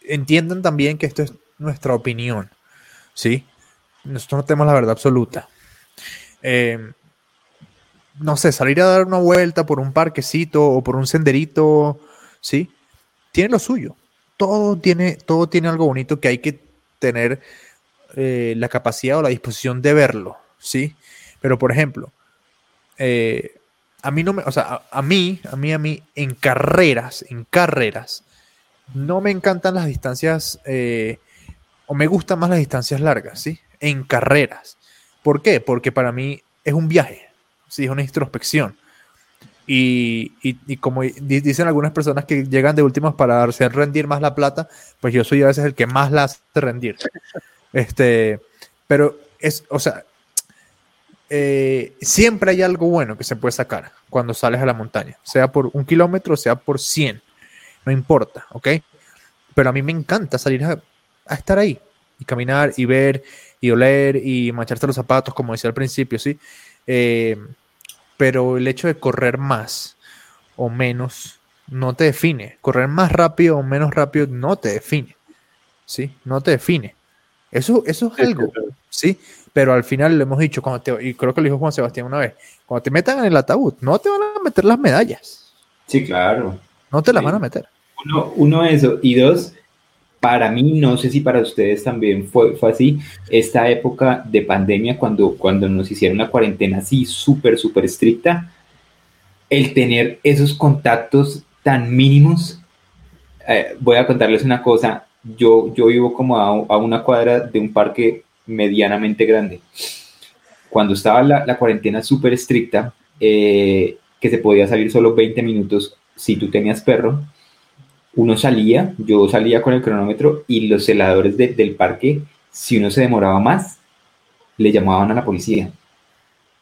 Entiendan también que esto es nuestra opinión, ¿sí? Nosotros no tenemos la verdad absoluta. Eh, no sé, salir a dar una vuelta por un parquecito o por un senderito, ¿sí? Tiene lo suyo. Todo tiene, todo tiene algo bonito que hay que tener eh, la capacidad o la disposición de verlo, ¿sí? Pero, por ejemplo, eh, a mí no me, o sea, a, mí, a mí, a mí, en carreras, en carreras, no me encantan las distancias, eh, o me gustan más las distancias largas, ¿sí? En carreras. ¿Por qué? Porque para mí es un viaje, sí, es una introspección. Y, y, como dicen algunas personas que llegan de últimas para hacer rendir más la plata, pues yo soy a veces el que más la hace rendir. Este, pero es, o sea, eh, siempre hay algo bueno que se puede sacar cuando sales a la montaña, sea por un kilómetro, sea por 100, no importa, ¿ok? Pero a mí me encanta salir a, a estar ahí y caminar y ver y oler y mancharte los zapatos, como decía al principio, ¿sí? Eh, pero el hecho de correr más o menos no te define. Correr más rápido o menos rápido no te define. ¿Sí? No te define. Eso, eso es algo, ¿sí? Pero al final le hemos dicho, cuando te, y creo que lo dijo Juan Sebastián una vez, cuando te metan en el ataúd, no te van a meter las medallas. Sí, claro. No te las van a meter. Uno, uno, eso. Y dos, para mí, no sé si para ustedes también fue, fue así, esta época de pandemia, cuando, cuando nos hicieron una cuarentena así súper, súper estricta, el tener esos contactos tan mínimos, eh, voy a contarles una cosa, yo, yo vivo como a, una cuadra de un parque medianamente grande. Cuando estaba la, la cuarentena súper estricta, eh, que se podía salir solo 20 minutos si tú tenías perro, uno salía, yo salía con el cronómetro y los celadores del parque, si uno se demoraba más, le llamaban a la policía.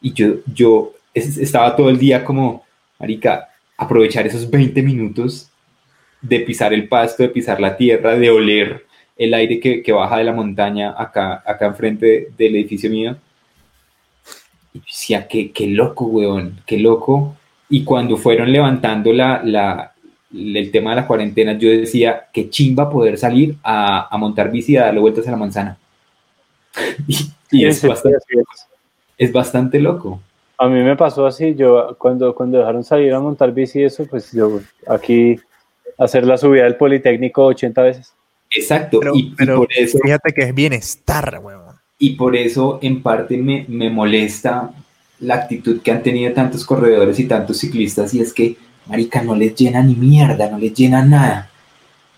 Y yo, yo estaba todo el día como, marica, aprovechar esos 20 minutos de pisar el pasto, de pisar la tierra, de oler el aire que, baja de la montaña acá, acá enfrente del edificio mío. Y decía, qué, qué loco, weón, qué loco. Y cuando fueron levantando la, la, el tema de la cuarentena, yo decía, qué chimba poder salir a, a montar bici y a darle vueltas a la manzana. y, es, bastante, es bastante loco. A mí me pasó así, yo cuando, cuando dejaron salir a montar bici y eso, pues yo aquí hacer la subida del Politécnico 80 veces. Exacto, y, por eso, fíjate que es bienestar, huevón. Y por eso en parte me, me molesta la actitud que han tenido tantos corredores y tantos ciclistas y es que, marica, no les llena ni mierda, no les llena nada.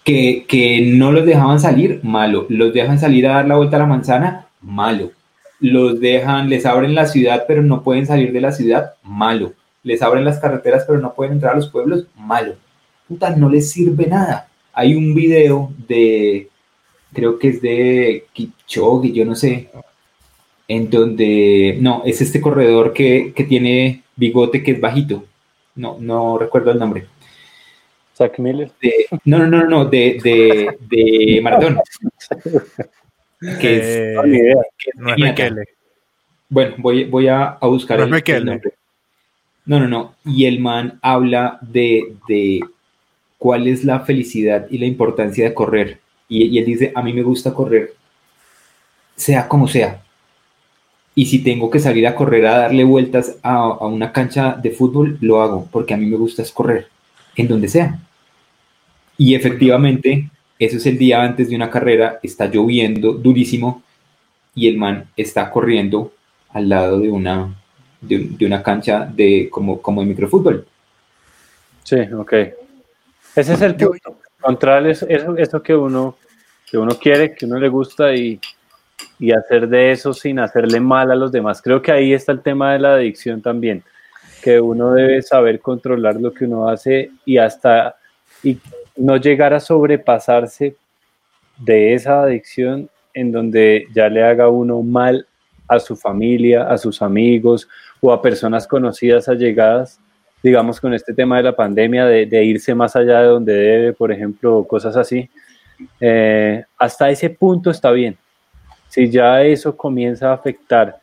Que, que no los dejaban salir, malo. Los dejan salir a dar la vuelta a la manzana, malo los dejan, les abren la ciudad, pero no pueden salir de la ciudad, malo. Les abren las carreteras, pero no pueden entrar a los pueblos, malo. Puta, no les sirve nada. Hay un video de, creo que es de Kipchoge, yo no sé, en donde, no, es este corredor que, tiene bigote que es bajito. No, no recuerdo el nombre. Zach Miller. no, no, no, no, de, de, de Maradona. que es, eh, no es Bueno, voy, voy a, buscar no el, No, no, no. Y el man habla de, de, cuál es la felicidad y la importancia de correr. Y, él dice, a mí me gusta correr, sea como sea. Y si tengo que salir a correr a darle vueltas a, a una cancha de fútbol, lo hago, porque a mí me gusta es correr, en donde sea. Y efectivamente, eso es el día antes de una carrera, está lloviendo durísimo y el man está corriendo al lado de una, de, una cancha de, como, como de microfútbol. Sí, ok. Ese es el punto. Encontrar eso, eso, que, uno, que uno quiere, que uno le gusta y, y hacer de eso sin hacerle mal a los demás. Creo que ahí está el tema de la adicción también, que uno debe saber controlar lo que uno hace y hasta y no llegar a sobrepasarse de esa adicción en donde ya le haga uno mal a su familia, a sus amigos o a personas conocidas, allegadas, digamos con este tema de la pandemia, de, irse más allá de donde debe, por ejemplo, cosas así. Eh, hasta ese punto está bien. Si ya eso comienza a afectar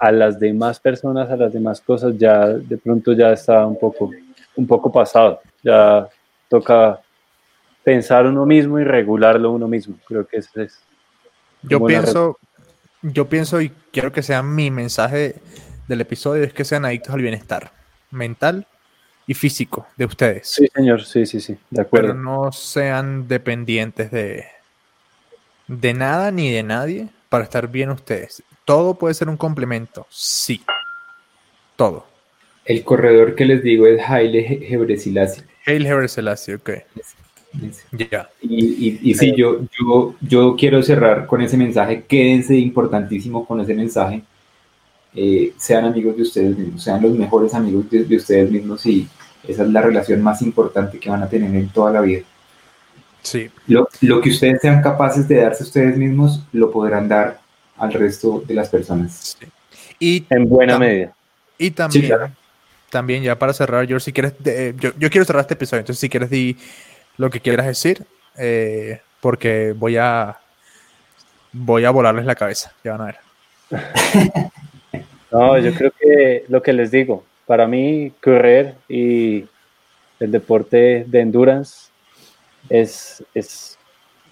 a las demás personas, a las demás cosas, ya de pronto ya está un poco, un poco pasado. Ya toca pensar uno mismo y regularlo uno mismo. Creo que ese es. Yo pienso, yo pienso y quiero que sea mi mensaje del episodio es que sean adictos al bienestar mental y físico de ustedes. Sí, señor, sí, sí, sí, de acuerdo. Pero no sean dependientes de, de nada ni de nadie para estar bien ustedes. Todo puede ser un complemento, sí. Todo. El corredor que les digo es Haile Gebrselassie. Haile Gebrselassie, ok. Y, y, sí, yo, yo, yo quiero cerrar con ese mensaje. Quédense importantísimo con ese mensaje. Eh, sean amigos de ustedes mismos, sean los mejores amigos de, ustedes mismos y esa es la relación más importante que van a tener en toda la vida. Sí. Lo, lo que ustedes sean capaces de darse ustedes mismos, lo podrán dar al resto de las personas. Y en buena medida. Y también, también ya para cerrar, yo si quieres, yo, yo quiero cerrar este episodio, entonces si quieres di lo que quieras decir, eh, porque voy a voy a volarles la cabeza, ya van a ver. no, yo creo que lo que les digo, para mí correr y el deporte de endurance es, es,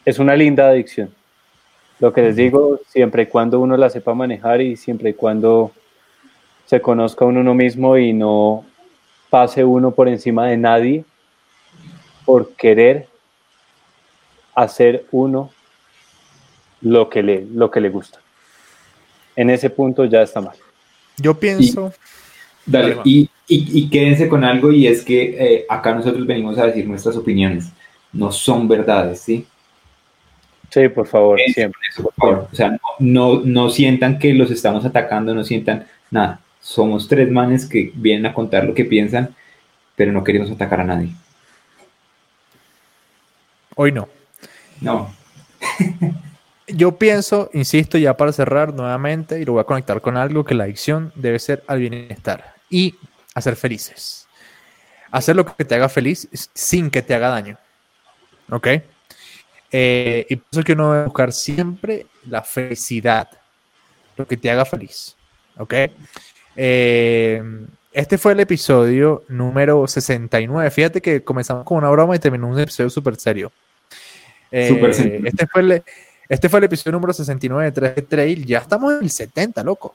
es una linda adicción. Lo que les digo, siempre y cuando uno la sepa manejar y siempre y cuando se conozca uno mismo y no pase uno por encima de nadie, por querer hacer uno lo que le, lo que le gusta. En ese punto ya está mal. Yo pienso... Y, dale, y, Y, quédense con algo y es que eh, acá nosotros venimos a decir nuestras opiniones, no son verdades, ¿sí? Sí, por favor, siempre. por favor. O sea, no, no sientan que los estamos atacando, no sientan nada. Somos tres manes que vienen a contar lo que piensan, pero no queremos atacar a nadie. Hoy no. No. Yo pienso, insisto, ya para cerrar nuevamente, y lo voy a conectar con algo, que la adicción debe ser al bienestar y hacer felices. Hacer lo que te haga feliz sin que te haga daño. ¿Ok? Eh, y por eso que uno debe buscar siempre la felicidad, lo que te haga feliz. ¿Ok? Eh, este fue el episodio número 69. Fíjate que comenzamos con una broma y terminó un episodio súper serio. Eh, este, fue el, este fue el episodio número 69 de 3 Trail. Ya estamos en el 70, loco.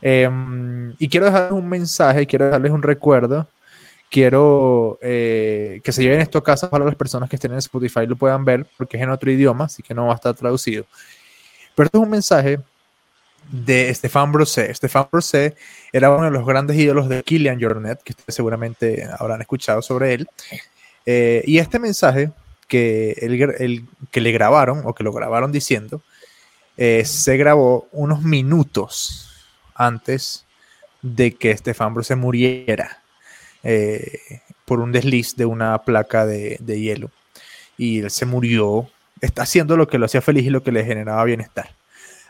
Em, y quiero dejarles un mensaje, quiero dejarles un recuerdo. Quiero eh, que se lleven esto a casa para las personas que estén en Spotify lo puedan ver, porque es en otro idioma, así que no va a estar traducido. Pero esto es un mensaje de Stefan Brosé. Stefan Brosé era uno de los grandes ídolos de Killian Jornet, que seguramente habrán escuchado sobre él. Eh, y este mensaje que, el, que le grabaron, o que lo grabaron diciendo, eh, se grabó unos minutos antes de que Stefan Brosé muriera eh, por un desliz de una placa de, de hielo. Y él se murió, está haciendo lo que lo hacía feliz y lo que le generaba bienestar.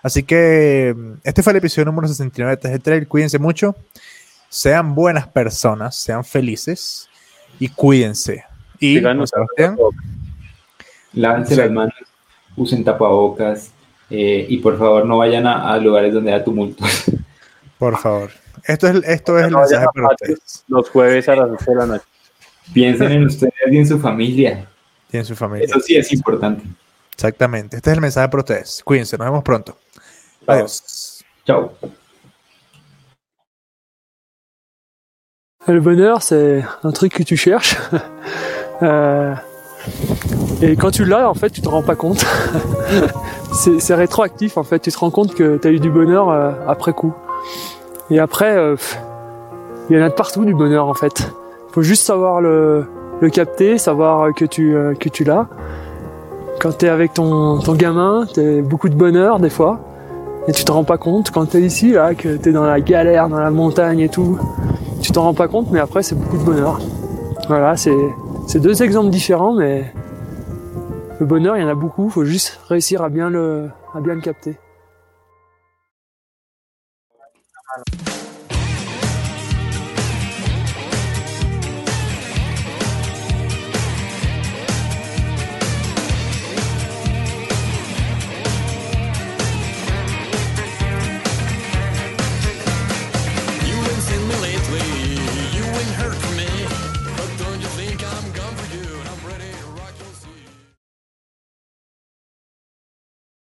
Así que este fue el episodio número 69 de TG Trail. Cuídense mucho, sean buenas personas, sean felices y cuídense. Y lávense las manos, usen tapabocas eh, y por favor no vayan a, lugares donde haya tumultos. Por favor. Esto es, esto es el mensaje para ustedes. Los jueves a las 8 de la noche. Piensen en ustedes y en su familia. Y en su familia. Eso sí es importante. Exactamente. Este es el mensaje para ustedes. Cuídense. Nos vemos pronto. Adiós. Chao. Le bonheur, c'est un truc que tu cherches. euh, et quand tu l'as, en fait, tu te rends pas compte. c'est rétroactif, en fait. Tu te rends compte que tu as eu du bonheur euh, après coup. Et après, euh, il y en a de partout du bonheur, en fait. Faut juste savoir le, le capter, savoir que tu, euh, que tu l'as. Quand tu es avec ton, ton gamin, tu as beaucoup de bonheur, des fois et tu te rends pas compte quand tu es ici là que tu es dans la galère, dans la montagne et tout. Tu t'en rends pas compte mais après c'est beaucoup de bonheur. Voilà, c'est deux exemples différents mais le bonheur, il y en a beaucoup, faut juste réussir à bien le à bien le capter.